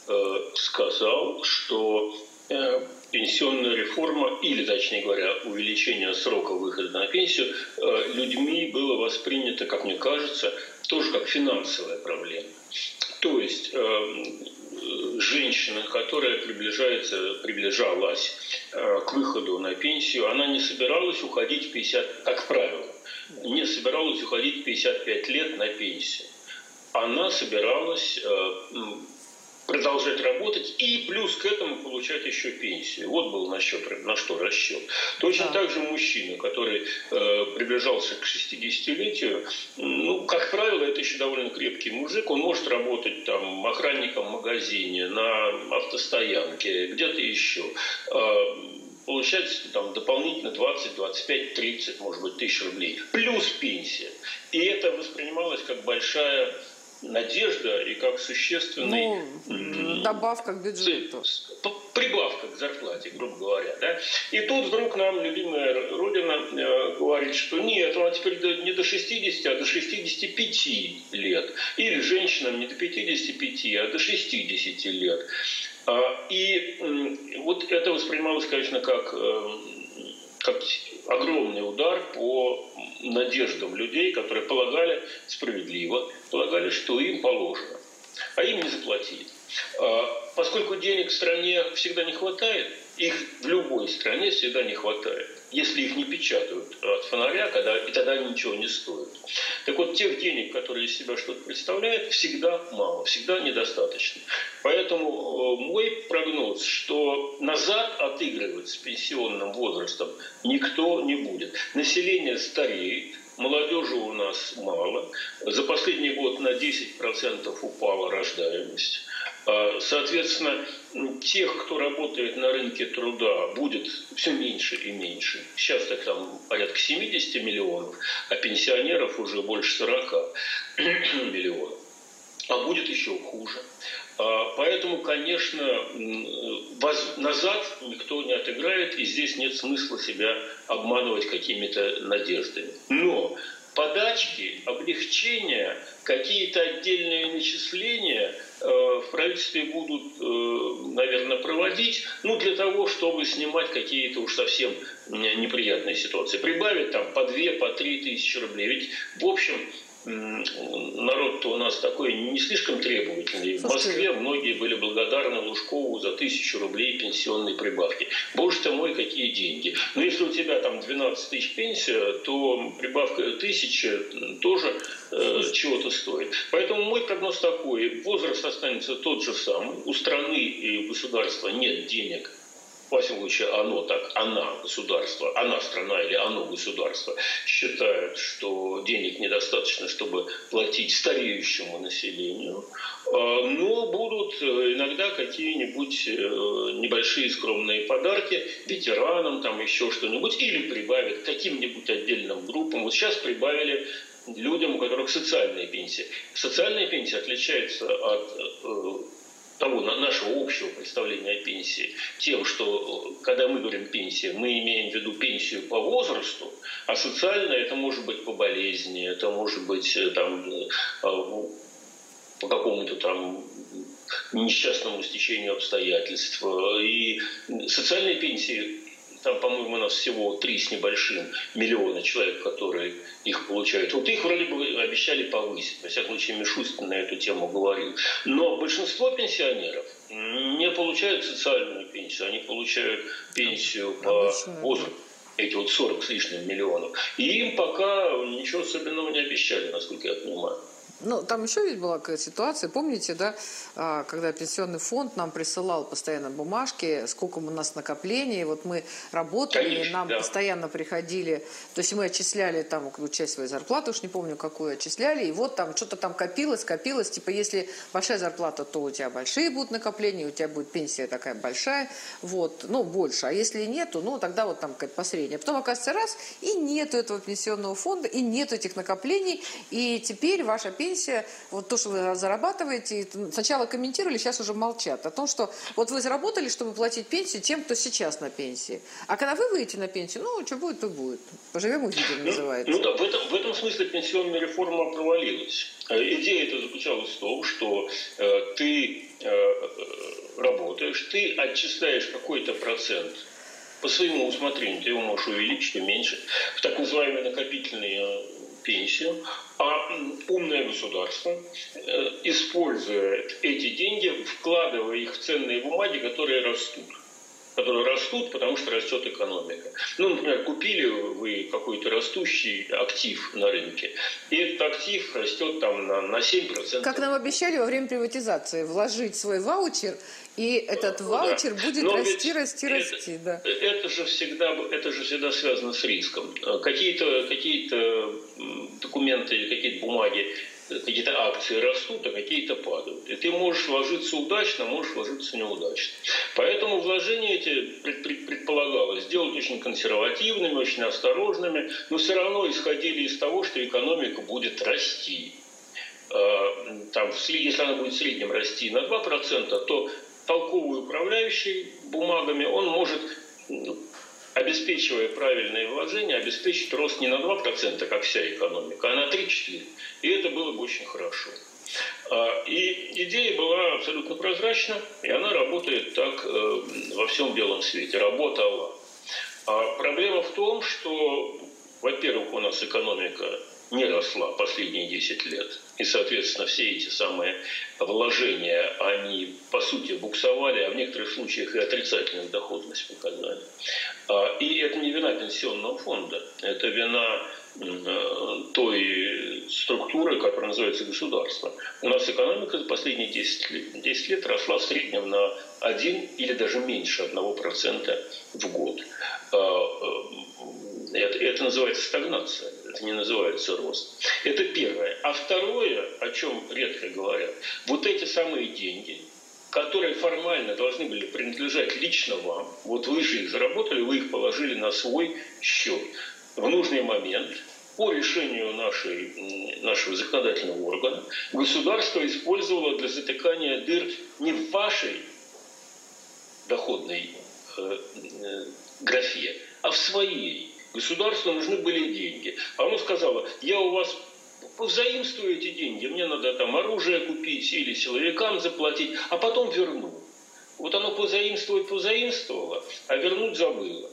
э, сказал, что э, пенсионная реформа, или, точнее говоря, увеличение срока выхода на пенсию, э, людьми было воспринято, как мне кажется, тоже как финансовая проблема. То есть женщина, которая приближается, приближалась к выходу на пенсию, она не собиралась уходить в 50, как правило, не собиралась уходить 55 лет на пенсию. Она собиралась э, продолжать работать и плюс к этому получать еще пенсию. Вот был на, счет, на что расчет. Точно да. так же мужчина, который э, приближался к 60-летию, ну, как правило, это еще довольно крепкий мужик, он может работать там охранником в магазине, на автостоянке, где-то еще. Э, получать там дополнительно 20, 25, 30, может быть, тысяч рублей. Плюс пенсия. И это воспринималось как большая надежда и как существенный... Ну, добавка к бюджету. Прибавка к зарплате, грубо говоря. Да? И тут вдруг нам любимая Родина э, говорит, что нет, она теперь не до 60, а до 65 лет. Или женщинам не до 55, а до 60 лет. А, и вот это воспринималось, конечно, как, э, как огромный удар по надеждам людей, которые полагали справедливо, полагали, что им положено, а им не заплатили. А, поскольку денег в стране всегда не хватает, их в любой стране всегда не хватает если их не печатают от фонаря, когда, и тогда ничего не стоят. Так вот, тех денег, которые из себя что-то представляют, всегда мало, всегда недостаточно. Поэтому э, мой прогноз, что назад отыгрывать с пенсионным возрастом никто не будет. Население стареет, молодежи у нас мало. За последний год на 10% упала рождаемость. А, соответственно, тех, кто работает на рынке труда, будет все меньше и меньше. Сейчас так там порядка 70 миллионов, а пенсионеров уже больше 40 миллионов. А будет еще хуже. А, поэтому, конечно, назад никто не отыграет, и здесь нет смысла себя обманывать какими-то надеждами. Но подачки, облегчения, какие-то отдельные начисления э, в правительстве будут, э, наверное, проводить, ну, для того, чтобы снимать какие-то уж совсем неприятные ситуации. Прибавить там по 2, по 3 тысячи рублей. Ведь, в общем, народ-то у нас такой не слишком требовательный. В Москве многие были благодарны Лужкову за тысячу рублей пенсионной прибавки. Боже ты мой, какие деньги. Но если у тебя там 12 тысяч пенсия, то прибавка тысячи тоже э, чего-то стоит. Поэтому мой прогноз такой. Возраст останется тот же самый. У страны и государства нет денег во всяком случае, оно так, она, государство, она страна или оно государство считает, что денег недостаточно, чтобы платить стареющему населению, а, но будут э, иногда какие-нибудь э, небольшие скромные подарки ветеранам, там еще что-нибудь, или прибавят каким-нибудь отдельным группам. Вот сейчас прибавили людям, у которых социальная пенсия. Социальная пенсия отличается от э, того нашего общего представления о пенсии тем, что когда мы говорим пенсия, мы имеем в виду пенсию по возрасту, а социально это может быть по болезни, это может быть э, там, э, по какому-то там несчастному стечению обстоятельств. И социальные пенсии там, по-моему, у нас всего три с небольшим миллиона человек, которые их получают. Вот их вроде бы обещали повысить. Во всяком случае, Мишустин на эту тему говорил. Но большинство пенсионеров не получают социальную пенсию. Они получают пенсию по возрасту эти вот 40 с лишним миллионов. И им пока ничего особенного не обещали, насколько я понимаю. Ну, там еще ведь была какая-то ситуация, помните, да, а, когда пенсионный фонд нам присылал постоянно бумажки, сколько у нас накоплений, вот мы работали, Конечно, нам да. постоянно приходили, то есть мы отчисляли там часть своей зарплаты, уж не помню, какую отчисляли, и вот там что-то там копилось, копилось, типа если большая зарплата, то у тебя большие будут накопления, у тебя будет пенсия такая большая, вот, ну, больше, а если нету, ну, тогда вот там какая-то посредняя. Потом, оказывается, раз, и нету этого пенсионного фонда, и нету этих накоплений, и теперь ваша пенсия пенсия, вот то, что вы зарабатываете, сначала комментировали, сейчас уже молчат о том, что вот вы заработали, чтобы платить пенсию тем, кто сейчас на пенсии. А когда вы выйдете на пенсию, ну, что будет, то будет. Поживем увидим, называется. Ну, ну да, в этом, в этом смысле пенсионная реформа провалилась. Э, идея это заключалась в том, что э, ты э, работаешь, ты отчисляешь какой-то процент по своему усмотрению, ты его можешь увеличить, уменьшить, в так называемые накопительные пенсию, а умное государство э, использует эти деньги, вкладывая их в ценные бумаги, которые растут. Которые растут, потому что растет экономика. Ну, например, купили вы какой-то растущий актив на рынке, и этот актив растет там на, на 7%. Как нам обещали во время приватизации, вложить свой ваучер, и этот ну, ваучер да. будет Но расти, расти, это, расти. Да. Это же всегда, это же всегда связано с риском. Какие-то какие документы или какие-то бумаги какие-то акции растут, а какие-то падают. И ты можешь вложиться удачно, можешь вложиться неудачно. Поэтому вложения эти предполагалось сделать очень консервативными, очень осторожными, но все равно исходили из того, что экономика будет расти. А, там, если она будет в среднем расти на 2%, то толковый управляющий бумагами, он может обеспечивая правильные вложения, обеспечить рост не на 2%, как вся экономика, а на 3-4%. И это было бы очень хорошо. А, и идея была абсолютно прозрачна, и она работает так э, во всем белом свете, работала. А проблема в том, что, во-первых, у нас экономика не росла последние 10 лет. И, соответственно, все эти самые вложения, они, по сути, буксовали, а в некоторых случаях и отрицательную доходность показали. А, и это не вина пенсионного фонда, это вина э, той структуры, которая называется государство. У нас экономика за последние 10 лет, 10 лет росла в среднем на 1 или даже меньше 1% в год. А, э, это, это называется стагнация это не называется рост. Это первое. А второе, о чем редко говорят, вот эти самые деньги, которые формально должны были принадлежать лично вам, вот вы же их заработали, вы их положили на свой счет. В нужный момент по решению нашей, нашего законодательного органа государство использовало для затыкания дыр не в вашей доходной э, э, графе, а в своей. Государству нужны были деньги. А оно сказало, я у вас позаимствую эти деньги, мне надо там оружие купить или силовикам заплатить, а потом верну. Вот оно позаимствовать позаимствовало, а вернуть забыло.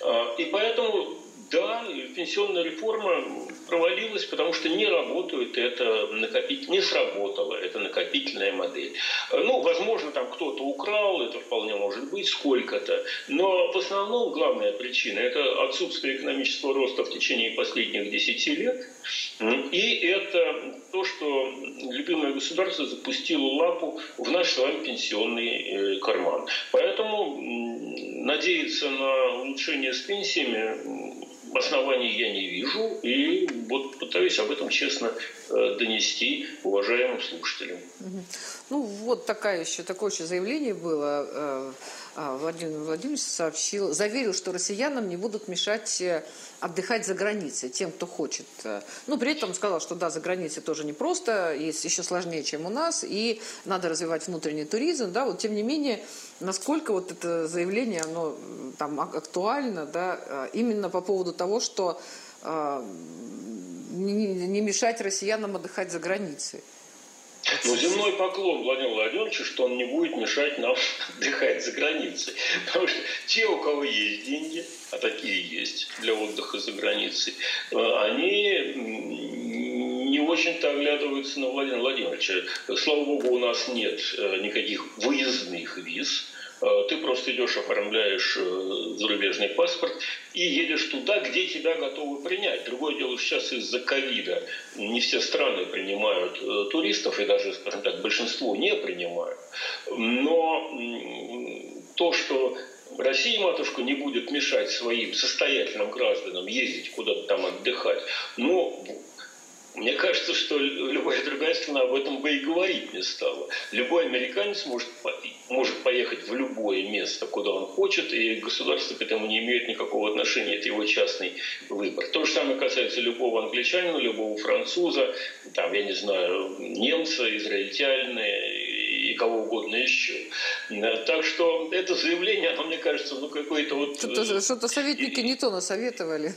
А, и поэтому да, пенсионная реформа провалилась, потому что не работает это накопить, не сработала эта накопительная модель. Ну, возможно, там кто-то украл, это вполне может быть, сколько-то. Но в основном главная причина – это отсутствие экономического роста в течение последних 10 лет. И это то, что любимое государство запустило лапу в наш с вами пенсионный э, карман. Поэтому надеяться на улучшение с пенсиями оснований я не вижу, и вот пытаюсь об этом честно э, донести уважаемым слушателям. Ну, вот такая еще, такое еще заявление было. Э, а, Владимир Владимирович сообщил, заверил, что россиянам не будут мешать э, отдыхать за границей, тем, кто хочет. Ну, при этом сказал, что да, за границей тоже непросто, есть еще сложнее, чем у нас, и надо развивать внутренний туризм, да, вот тем не менее, насколько вот это заявление, оно там актуально, да, именно по поводу того, что э, не, не мешать россиянам отдыхать за границей. Ну, земной поклон Владимиру Владимировичу, что он не будет мешать нам отдыхать за границей. Потому что те, у кого есть деньги, а такие есть для отдыха за границей, э, они не очень-то оглядываются на Владимира Владимировича. Слава богу, у нас нет э, никаких выездных виз ты просто идешь, оформляешь э, зарубежный паспорт и едешь туда, где тебя готовы принять. Другое дело, сейчас из-за ковида не все страны принимают э, туристов, и даже, скажем так, большинство не принимают. Но то, что Россия, матушка, не будет мешать своим состоятельным гражданам ездить куда-то там отдыхать, но мне кажется, что любая другая страна об этом бы и говорить не стала. Любой американец может, может поехать в любое место, куда он хочет, и государство к этому не имеет никакого отношения, это его частный выбор. То же самое касается любого англичанина, любого француза, там, я не знаю, немца, израильтянина и кого угодно еще. Так что это заявление, оно, мне кажется, ну какое-то вот... Что-то, что-то советники не то насоветовали.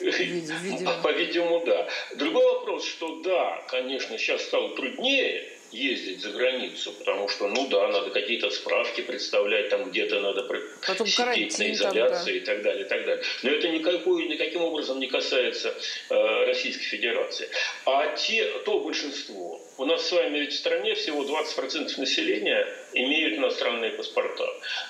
Видимо. По-видимому, да. Другой вопрос, что да, конечно, сейчас стало труднее ездить за границу, потому что, ну да, надо какие-то справки представлять, там где-то надо Потом сидеть на изоляции там, да. и так далее, и так далее. Но это никакой, никаким образом не касается э, Российской Федерации. А те, то большинство, у нас с вами ведь в стране всего 20% населения имеют иностранные паспорта.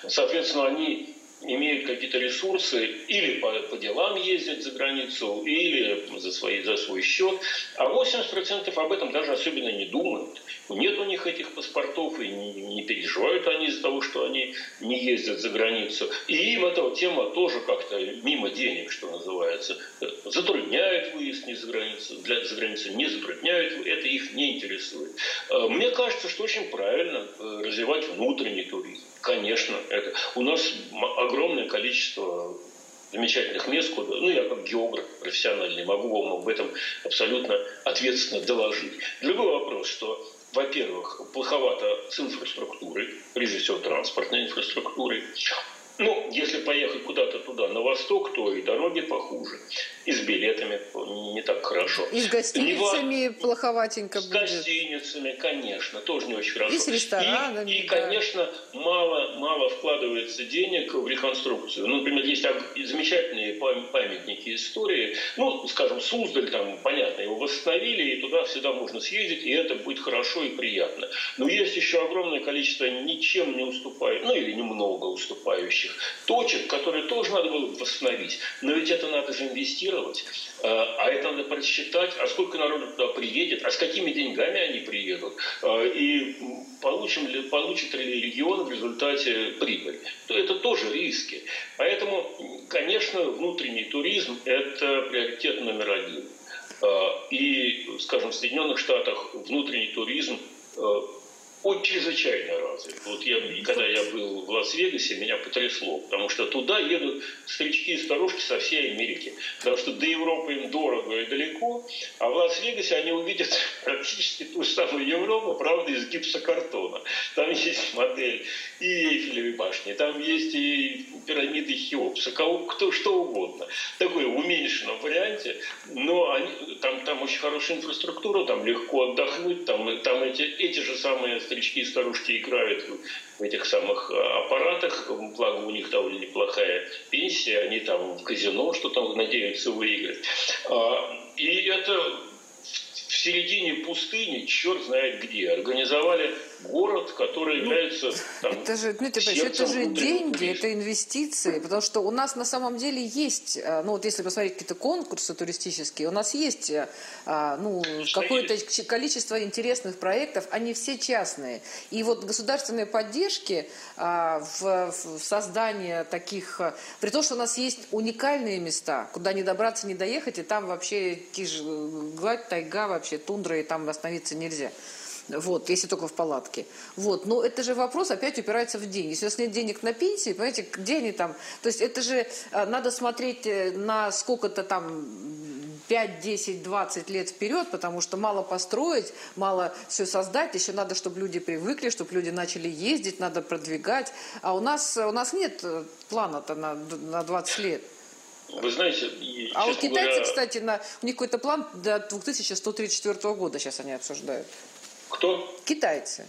Соответственно, они имеют какие-то ресурсы, или по, по делам ездят за границу, или за, свои, за свой счет, а 80% об этом даже особенно не думают. Нет у них этих паспортов, и не, не переживают они из-за того, что они не ездят за границу. И им эта тема тоже как-то мимо денег, что называется, затрудняет выезд не за границу, для, за границу не затрудняют, это их не интересует. Э, мне кажется, что очень правильно э, развивать внутренний туризм. Конечно, это. у нас огромное количество замечательных мест, куда, ну, я как географ профессиональный могу вам об этом абсолютно ответственно доложить. Другой вопрос, что, во-первых, плоховато с инфраструктурой, прежде всего транспортной инфраструктурой. Ну, если поехать куда-то туда, на восток, то и дороги похуже. И с билетами не так хорошо. И с гостиницами не плоховатенько с будет. С гостиницами, конечно, тоже не очень хорошо. И с ресторанами. И, и конечно, мало, мало вкладывается денег в реконструкцию. Ну, например, есть замечательные памятники истории. Ну, скажем, Суздаль, там, понятно, его восстановили, и туда всегда можно съездить, и это будет хорошо и приятно. Но есть еще огромное количество ничем не уступающих, ну, или немного уступающих следующих точек, которые тоже надо было восстановить. Но ведь это надо же инвестировать, э, а это надо просчитать, а сколько народу туда приедет, а с какими деньгами они приедут, э, и получим ли, получит ли регион в результате прибыль. То это тоже риски. Поэтому, конечно, внутренний туризм – это приоритет номер один. Э, и, скажем, в Соединенных Штатах внутренний туризм он чрезвычайно развит. Вот я, когда я был в Лас-Вегасе, меня потрясло, потому что туда едут старички и старушки со всей Америки, потому что до Европы им дорого и далеко, а в Лас-Вегасе они увидят практически ту же самую Европу, правда, из гипсокартона. Там есть модель и Эйфелевой башни, там есть и пирамиды Хеопса, кого, кто что угодно. Такой в уменьшенном варианте, но они, там, там очень хорошая инфраструктура, там легко отдохнуть, там, там эти, эти же самые старички и старушки играют в этих самых а, аппаратах, благо у них довольно неплохая пенсия, они там в казино что-то надеются выиграть. А, и это в середине пустыни, черт знает где, организовали город, который ну, является там, это же, Дмитрий Павлович, это же деньги, это инвестиции, потому что у нас на самом деле есть, э, ну вот если посмотреть какие-то конкурсы туристические, у нас есть э, а, ну, какое-то количество интересных проектов, они все частные. И вот государственные поддержки а, в, в создании таких, э, при том, что у нас есть уникальные места, куда не добраться, не доехать, и там вообще гладь, тайга, вообще тундра, и там остановиться нельзя. Вот, если только в палатке. Вот, но это же вопрос опять упирается в деньги. Если у нас нет денег на пенсии, понимаете, где они там? То есть это же а, надо смотреть э, на сколько-то там 5, 10, 20 лет вперед, потому что мало построить, мало все создать, еще надо, чтобы люди привыкли, чтобы люди начали ездить, надо продвигать. А у нас, у нас нет э, плана-то на, на 20 лет. Вы знаете, а у китайцев, говоря... кстати, на, у них какой-то план до 2134 года сейчас они обсуждают. Кто? Китайцы.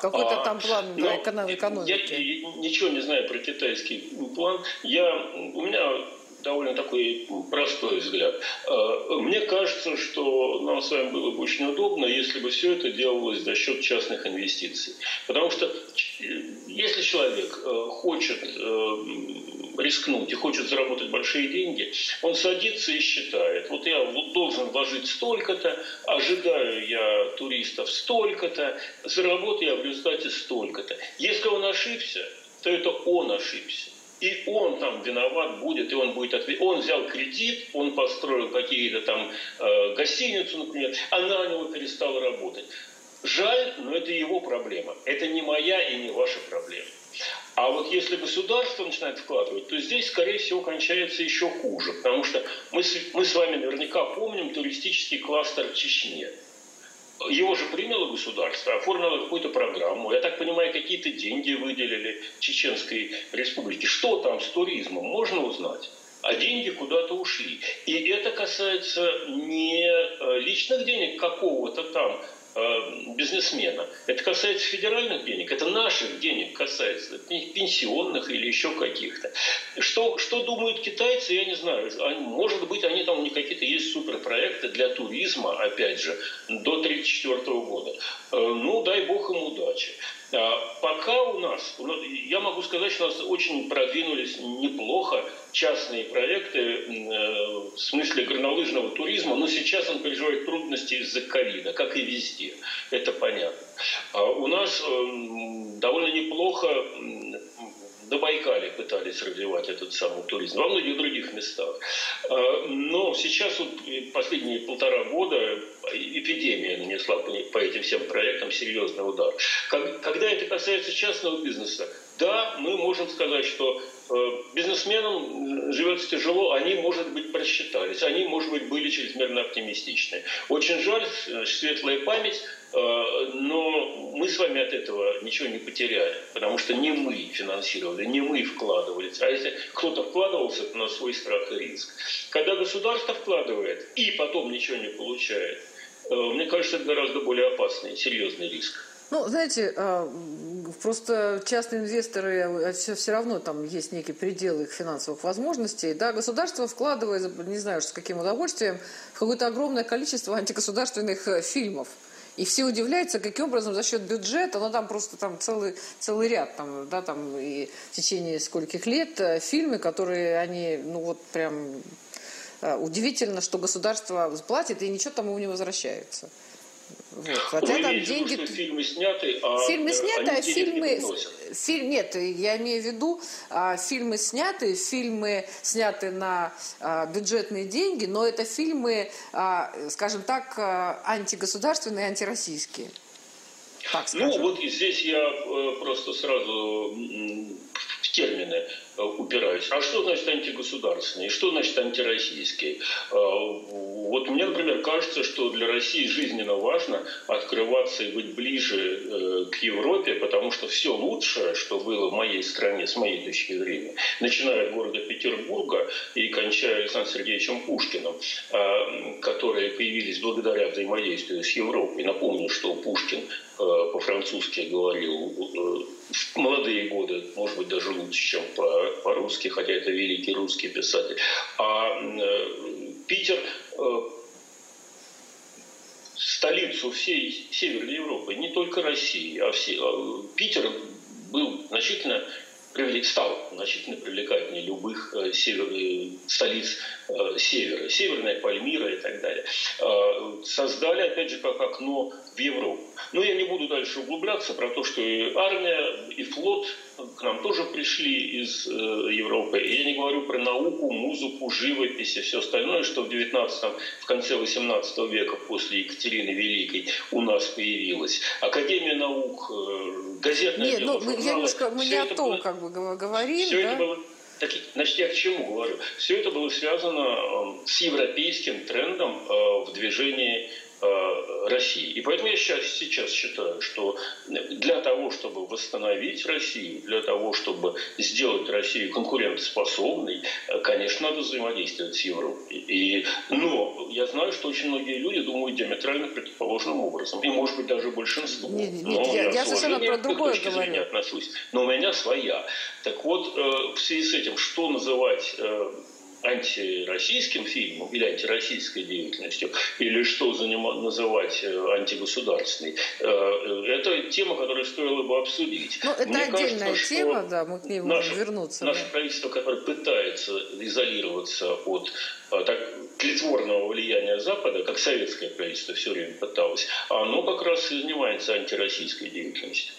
Какой-то а, там план ну, экономики. Я, я ничего не знаю про китайский план. Я, у меня довольно такой простой взгляд. А, мне кажется, что нам с вами было бы очень удобно, если бы все это делалось за счет частных инвестиций. Потому что если человек э, хочет э, рискнуть и хочет заработать большие деньги, он садится и считает. Вот я должен вложить столько-то, ожидаю я туристов столько-то, заработаю я в результате столько-то. Если он ошибся, то это он ошибся. И он там виноват будет, и он будет ответить. Он взял кредит, он построил какие-то там э, гостиницу, например, а на него перестал работать. Жаль, но это его проблема. Это не моя и не ваша проблема. А вот если государство начинает вкладывать, то здесь, скорее всего, кончается еще хуже. Потому что мы с, мы с вами наверняка помним туристический кластер в Чечне. Его же приняло государство, оформило какую-то программу. Я так понимаю, какие-то деньги выделили Чеченской республике. Что там с туризмом, можно узнать? а деньги куда-то ушли. И это касается не э, личных денег какого-то там бизнесмена. Это касается федеральных денег, это наших денег касается, пенсионных или еще каких-то. Что, что думают китайцы, я не знаю. Может быть, они там у них какие-то есть суперпроекты для туризма, опять же, до 1934 года. Э, ну, дай бог им удачи. А пока у нас, я могу сказать, что у нас очень продвинулись неплохо частные проекты э, в смысле горнолыжного туризма, но сейчас он переживает трудности из-за ковида, как и везде, это понятно. А у нас эм, довольно неплохо на Байкале пытались развивать этот самый туризм, во многих других местах. А, но сейчас вот последние полтора года эпидемия нанесла по этим всем проектам серьезный удар. Когда это касается частного бизнеса, да, мы можем сказать, что э, бизнесменам живется тяжело, они, может быть, просчитались, они, может быть, были чрезмерно оптимистичны. Очень жаль, светлая память, э, но мы с вами от этого ничего не потеряли, потому что не мы финансировали, не мы вкладывались. А если кто-то вкладывался, то на свой страх и риск. Когда государство вкладывает и потом ничего не получает, э, мне кажется, это гораздо более опасный, серьезный риск. Ну, знаете, а, просто частные инвесторы, все, все равно там есть некий предел их финансовых возможностей. Да, государство вкладывает, не знаю, с каким удовольствием, в какое-то огромное количество антигосударственных э, фильмов. И все удивляются, каким образом за счет бюджета, ну там просто там целый, целый ряд, там, да, там и в течение скольких лет э, фильмы, которые они, ну вот прям э, удивительно, что государство платит и ничего там ему не возвращается. Вот. Хотя Вы там деньги... Что фильмы сняты, а фильмы сняты, а фильмы... Не фильм... Нет, я имею в виду, а, фильмы сняты, фильмы сняты на а, бюджетные деньги, но это фильмы, а, скажем так, а, антигосударственные, антироссийские. Так ну, вот здесь я э, просто сразу термины э, упираюсь. А что значит антигосударственный? Что значит антироссийский? Э, вот мне, например, кажется, что для России жизненно важно открываться и быть ближе к Европе, потому что все лучшее, что было в моей стране, с моей точки зрения, начиная от города Петербурга и кончая Александром Сергеевичем Пушкиным, которые появились благодаря взаимодействию с Европой. Напомню, что Пушкин Э, по-французски говорил э, молодые годы, может быть, даже лучше, чем по-русски, хотя это великий русский писатель. А э, Питер столицу всей Северной Европы, не только России, а все. А Питер был значительно стал значительно привлекательнее любых э, север, э, столиц э, севера, Северная Пальмира и так далее. Э, создали, опять же, как окно в Европу. Но я не буду дальше углубляться про то, что и армия, и флот к нам тоже пришли из э, Европы. И я не говорю про науку, музыку, живопись и все остальное, что в 19 в конце 18 века после Екатерины Великой у нас появилось. Академия наук, э, газетная Нет, ну, мы, немножко, мы не о том было, как бы говорим. Все да? это было так, значит, я к чему говорю? Все это было связано э, с европейским трендом э, в движении России. И поэтому я сейчас, сейчас считаю, что для того, чтобы восстановить Россию, для того, чтобы сделать Россию конкурентоспособной, э, конечно, надо взаимодействовать с Европой. И, но я знаю, что очень многие люди думают диаметрально противоположным образом. И, может быть, даже большинство. Нет, нет, но я, я совершенно про другое говорю. отношусь. Но у меня своя. Так вот, э, в связи с этим, что называть антироссийским фильмом или антироссийской деятельностью, или что заним... называть э, антигосударственной, э, это тема, которую стоило бы обсудить. Ну, это Мне отдельная кажется, тема, да, мы к ней можем наше, вернуться. Наше да. правительство, которое пытается изолироваться от э, так, тлетворного влияния Запада, как советское правительство все время пыталось, оно как раз и занимается антироссийской деятельностью.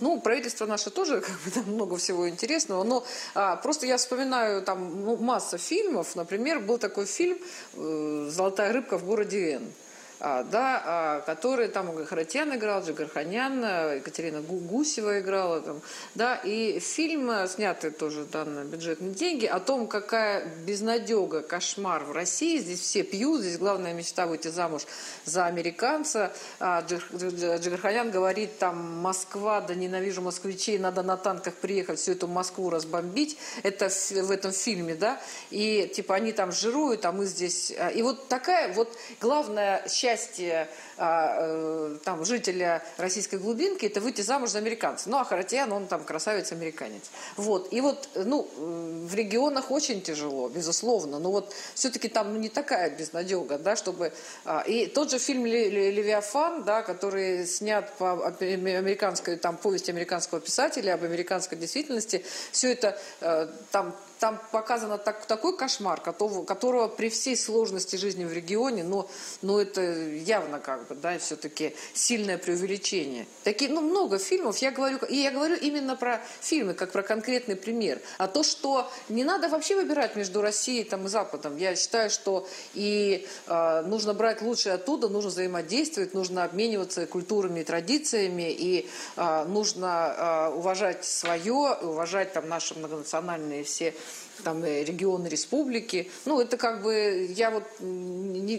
Ну, правительство наше тоже, как бы, там много всего интересного, но а, просто я вспоминаю там ну, масса фильмов. Например, был такой фильм э, «Золотая рыбка в городе Н». А, да, а, который там Харатьян играл, Джигарханян, Екатерина Гусева играла там, да, и фильм, э, снятый тоже да, на бюджетные деньги, о том, какая безнадега, кошмар в России, здесь все пьют, здесь главная мечта выйти замуж за американца, а, Джигарханян говорит, там, Москва, да ненавижу москвичей, надо на танках приехать, всю эту Москву разбомбить, это в этом фильме, да, и типа они там жируют, а мы здесь, и вот такая вот главная счастье а, э, там, жителя российской глубинки – это выйти замуж за американца. Ну, а Харатьян, он там красавец-американец. Вот. И вот, ну, в регионах очень тяжело, безусловно. Но вот все-таки там ну, не такая безнадега, да, чтобы... А, и тот же фильм «Левиафан», да, который снят по американской, там, повести американского писателя об американской действительности, все это э, там там показано так, такой кошмар, которого, которого при всей сложности жизни в регионе, но, но это явно как бы, да, все-таки сильное преувеличение. Такие, ну, много фильмов, я говорю, и я говорю именно про фильмы, как про конкретный пример. А то, что не надо вообще выбирать между Россией там, и Западом, я считаю, что и э, нужно брать лучшее оттуда, нужно взаимодействовать, нужно обмениваться культурами и традициями, и э, нужно э, уважать свое, уважать там наши многонациональные все там э, регионы, республики. Ну, это как бы, я вот не,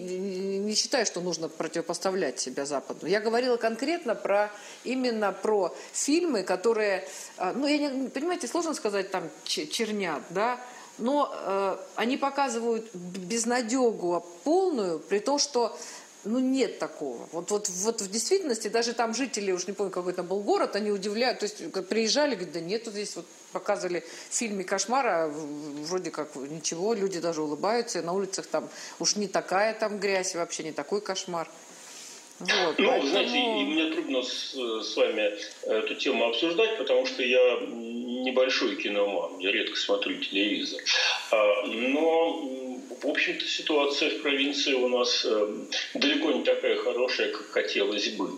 не считаю, что нужно противопоставлять себя Западу. Я говорила конкретно про, именно про фильмы, которые, а, ну, я не, понимаете, сложно сказать там чернят, да, но э, они показывают безнадегу полную, при том, что ну, нет такого. Вот, вот, вот в действительности даже там жители, уж не помню, какой там был город, они удивляют, то есть приезжали, говорят, да нету здесь, вот показывали в фильме «Кошмара», вроде как ничего, люди даже улыбаются, на улицах там уж не такая там грязь, вообще не такой кошмар. Вот, ну, поэтому... знаете, и мне трудно с, с вами эту тему обсуждать, потому что я небольшой киноман, я редко смотрю телевизор. А, но в общем-то, ситуация в провинции у нас э, далеко не такая хорошая, как хотелось бы.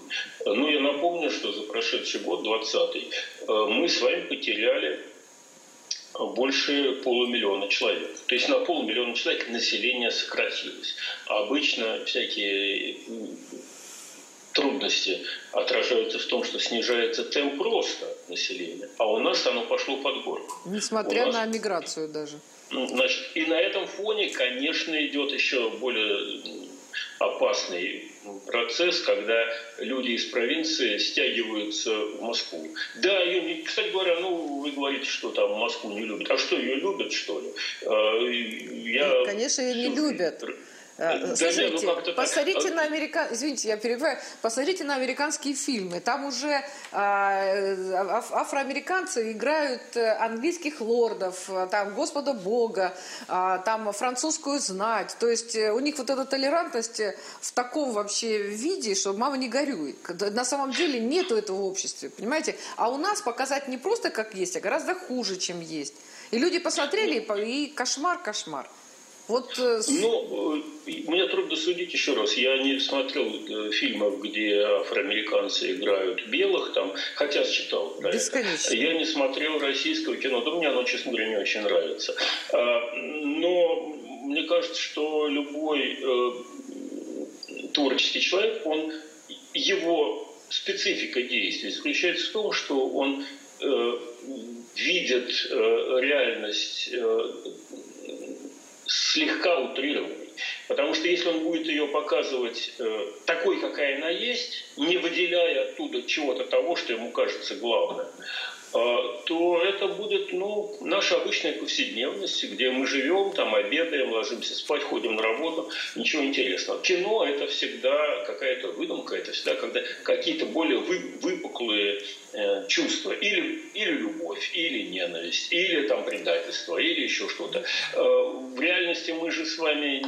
Ну, я напомню, что за прошедший год, 2020, э, мы с вами потеряли больше полумиллиона человек. То есть на полмиллиона человек население сократилось. А обычно всякие трудности отражаются в том, что снижается темп роста населения. А у нас оно пошло под горку. Несмотря нас... на миграцию даже. Ну, значит, и на этом фоне, конечно, идет еще более опасный процесс, когда люди из провинции стягиваются в Москву. Да, ее, кстати говоря, ну, вы говорите, что там Москву не любят. А что, ее любят, что ли? А, я... Конечно, ее не любят. Э, слушайте, ну посмотрите на американ... Извините, я перебиваю. Посмотрите на американские фильмы. Там уже а, афроамериканцы играют э, английских лордов, там Господа Бога, а, там французскую знать. То есть э, у них вот эта толерантность в таком вообще виде, что мама не горюй. На самом деле нету этого в обществе, понимаете? А у нас показать не просто как есть, а гораздо хуже, чем есть. И люди посмотрели, и кошмар, кошмар. Вот... Э, ну, э, мне трудно судить еще раз. Я не смотрел э, фильмов, где афроамериканцы играют белых, там, хотя читал. Да, Бесконечно. Я не смотрел российского кино. Да мне оно, честно говоря, не очень нравится. А, но мне кажется, что любой творческий человек, он, его специфика действий заключается в том, что он видит реальность слегка утрированной. Потому что если он будет ее показывать э, такой, какая она есть, не выделяя оттуда чего-то того, что ему кажется главным, а, то это будет ну, наша обычная повседневность, где мы живем, там обедаем, ложимся спать, ходим на работу, ничего интересного. Кино – это всегда какая-то выдумка, это всегда когда какие-то более вы, выпуклые э, чувства, или, или любовь, или ненависть, или там предательство, или еще что-то. Э, в реальности мы же с вами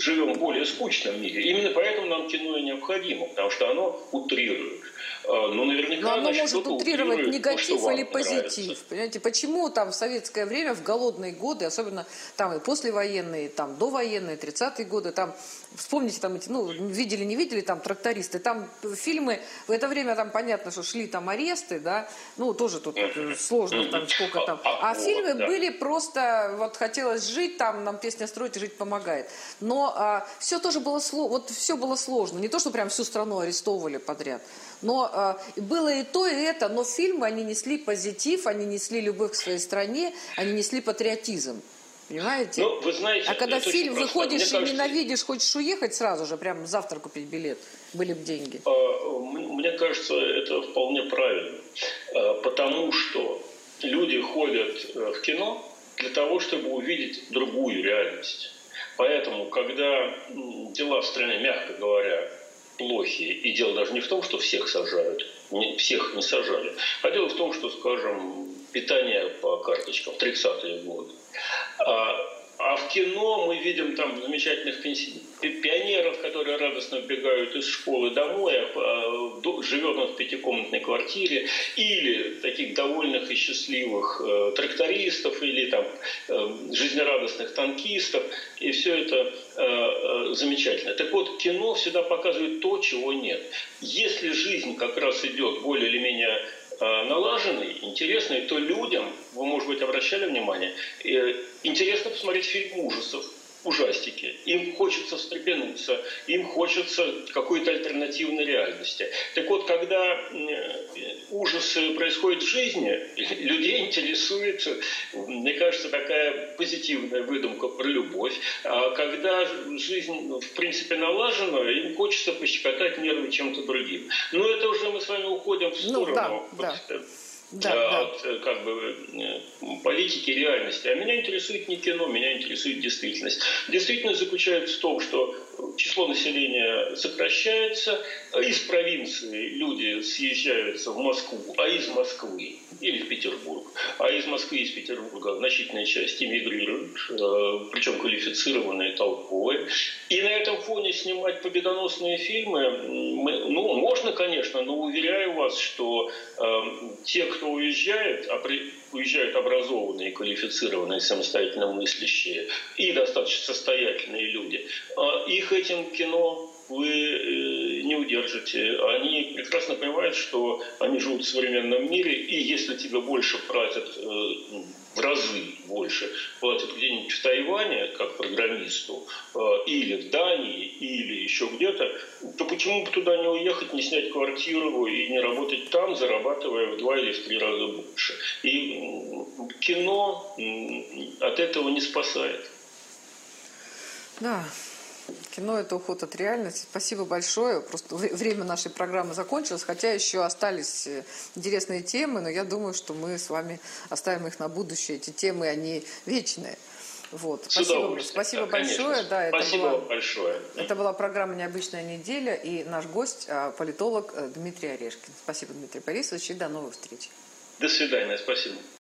живем в более скучном мире. Именно поэтому нам кино и необходимо, потому что оно утрирует. А, ну, наверняка Но оно может утрировать негатив то, или позитив. Нравится. Понимаете, почему там в советское время, в голодные годы, особенно там и послевоенные, там довоенные, 30-е годы, там, вспомните, там эти, ну, видели, не видели, там трактористы, там фильмы, в это время там понятно, что шли там аресты, да, ну, тоже тут сложно, там сколько там. А, а фильмы были просто, вот хотелось жить, там, нам песня строить, жить помогает. Но а, все тоже было, вот все было сложно, не то, что прям всю страну арестовывали подряд. Но э, было и то, и это, но фильмы, они несли позитив, они несли любовь к своей стране, они несли патриотизм. Понимаете? Ну, вы знаете, а когда фильм выходишь и кажется... ненавидишь, хочешь уехать сразу же, прям завтра купить билет, были бы деньги. А, мне кажется, это вполне правильно. А, потому что люди ходят э, в кино для того, чтобы увидеть другую реальность. Поэтому, когда дела в стране, мягко говоря, плохие. И дело даже не в том, что всех сажают, не, всех не сажали, а дело в том, что, скажем, питание по карточкам в 30-е годы. А а в кино мы видим там замечательных пионеров, которые радостно бегают из школы домой, а, а, живет он в пятикомнатной квартире, или таких довольных и счастливых э, трактористов, или там э, жизнерадостных танкистов, и все это замечательно. Так вот, кино всегда показывает то, чего нет. Если жизнь как раз идет более или менее Э, налаженный, интересный, то людям, вы, может быть, обращали внимание, э, интересно посмотреть фильм ужасов ужастики. Им хочется встрепенуться, им хочется какой-то альтернативной реальности. Так вот, когда ужасы происходят в жизни, людей интересует, мне кажется, такая позитивная выдумка про любовь. А когда жизнь, ну, в принципе, налажена, им хочется пощекотать нервы чем-то другим. Но это уже мы с вами уходим в сторону. Ну, да, да да, да. от э, как бы э, политики реальности. А меня интересует не кино, меня интересует действительность. Действительность заключается в том, что число населения сокращается, из провинции люди съезжаются в Москву, а из Москвы или в Петербург, а из Москвы и из Петербурга значительная часть эмигрирует, э, причем квалифицированные толповые. И на этом фоне снимать победоносные фильмы, ну, можно, конечно, но уверяю вас, что э, те, кто уезжает, а при, уезжают образованные, квалифицированные, самостоятельно мыслящие и достаточно состоятельные люди, а их этим кино вы э, не удержите. Они прекрасно понимают, что они живут в современном мире, и если тебе больше платят э, в разы больше платят где-нибудь в Тайване, как программисту, э, или в Дании, или еще где-то, то почему бы туда не уехать, не снять квартиру и не работать там, зарабатывая в два или в три раза больше? И кино от этого не спасает. Да, Кино – это уход от реальности. Спасибо большое. Просто время нашей программы закончилось, хотя еще остались э, интересные темы, но я думаю, что мы с вами оставим их на будущее. Эти темы, они вечные. Вот. Спасибо, спасибо да, большое. Да, это спасибо была, большое. Это была программа «Необычная неделя» и наш гость, а, политолог э, Дмитрий Орешкин. Спасибо, Дмитрий Борисович, и до новых встреч. До свидания, спасибо.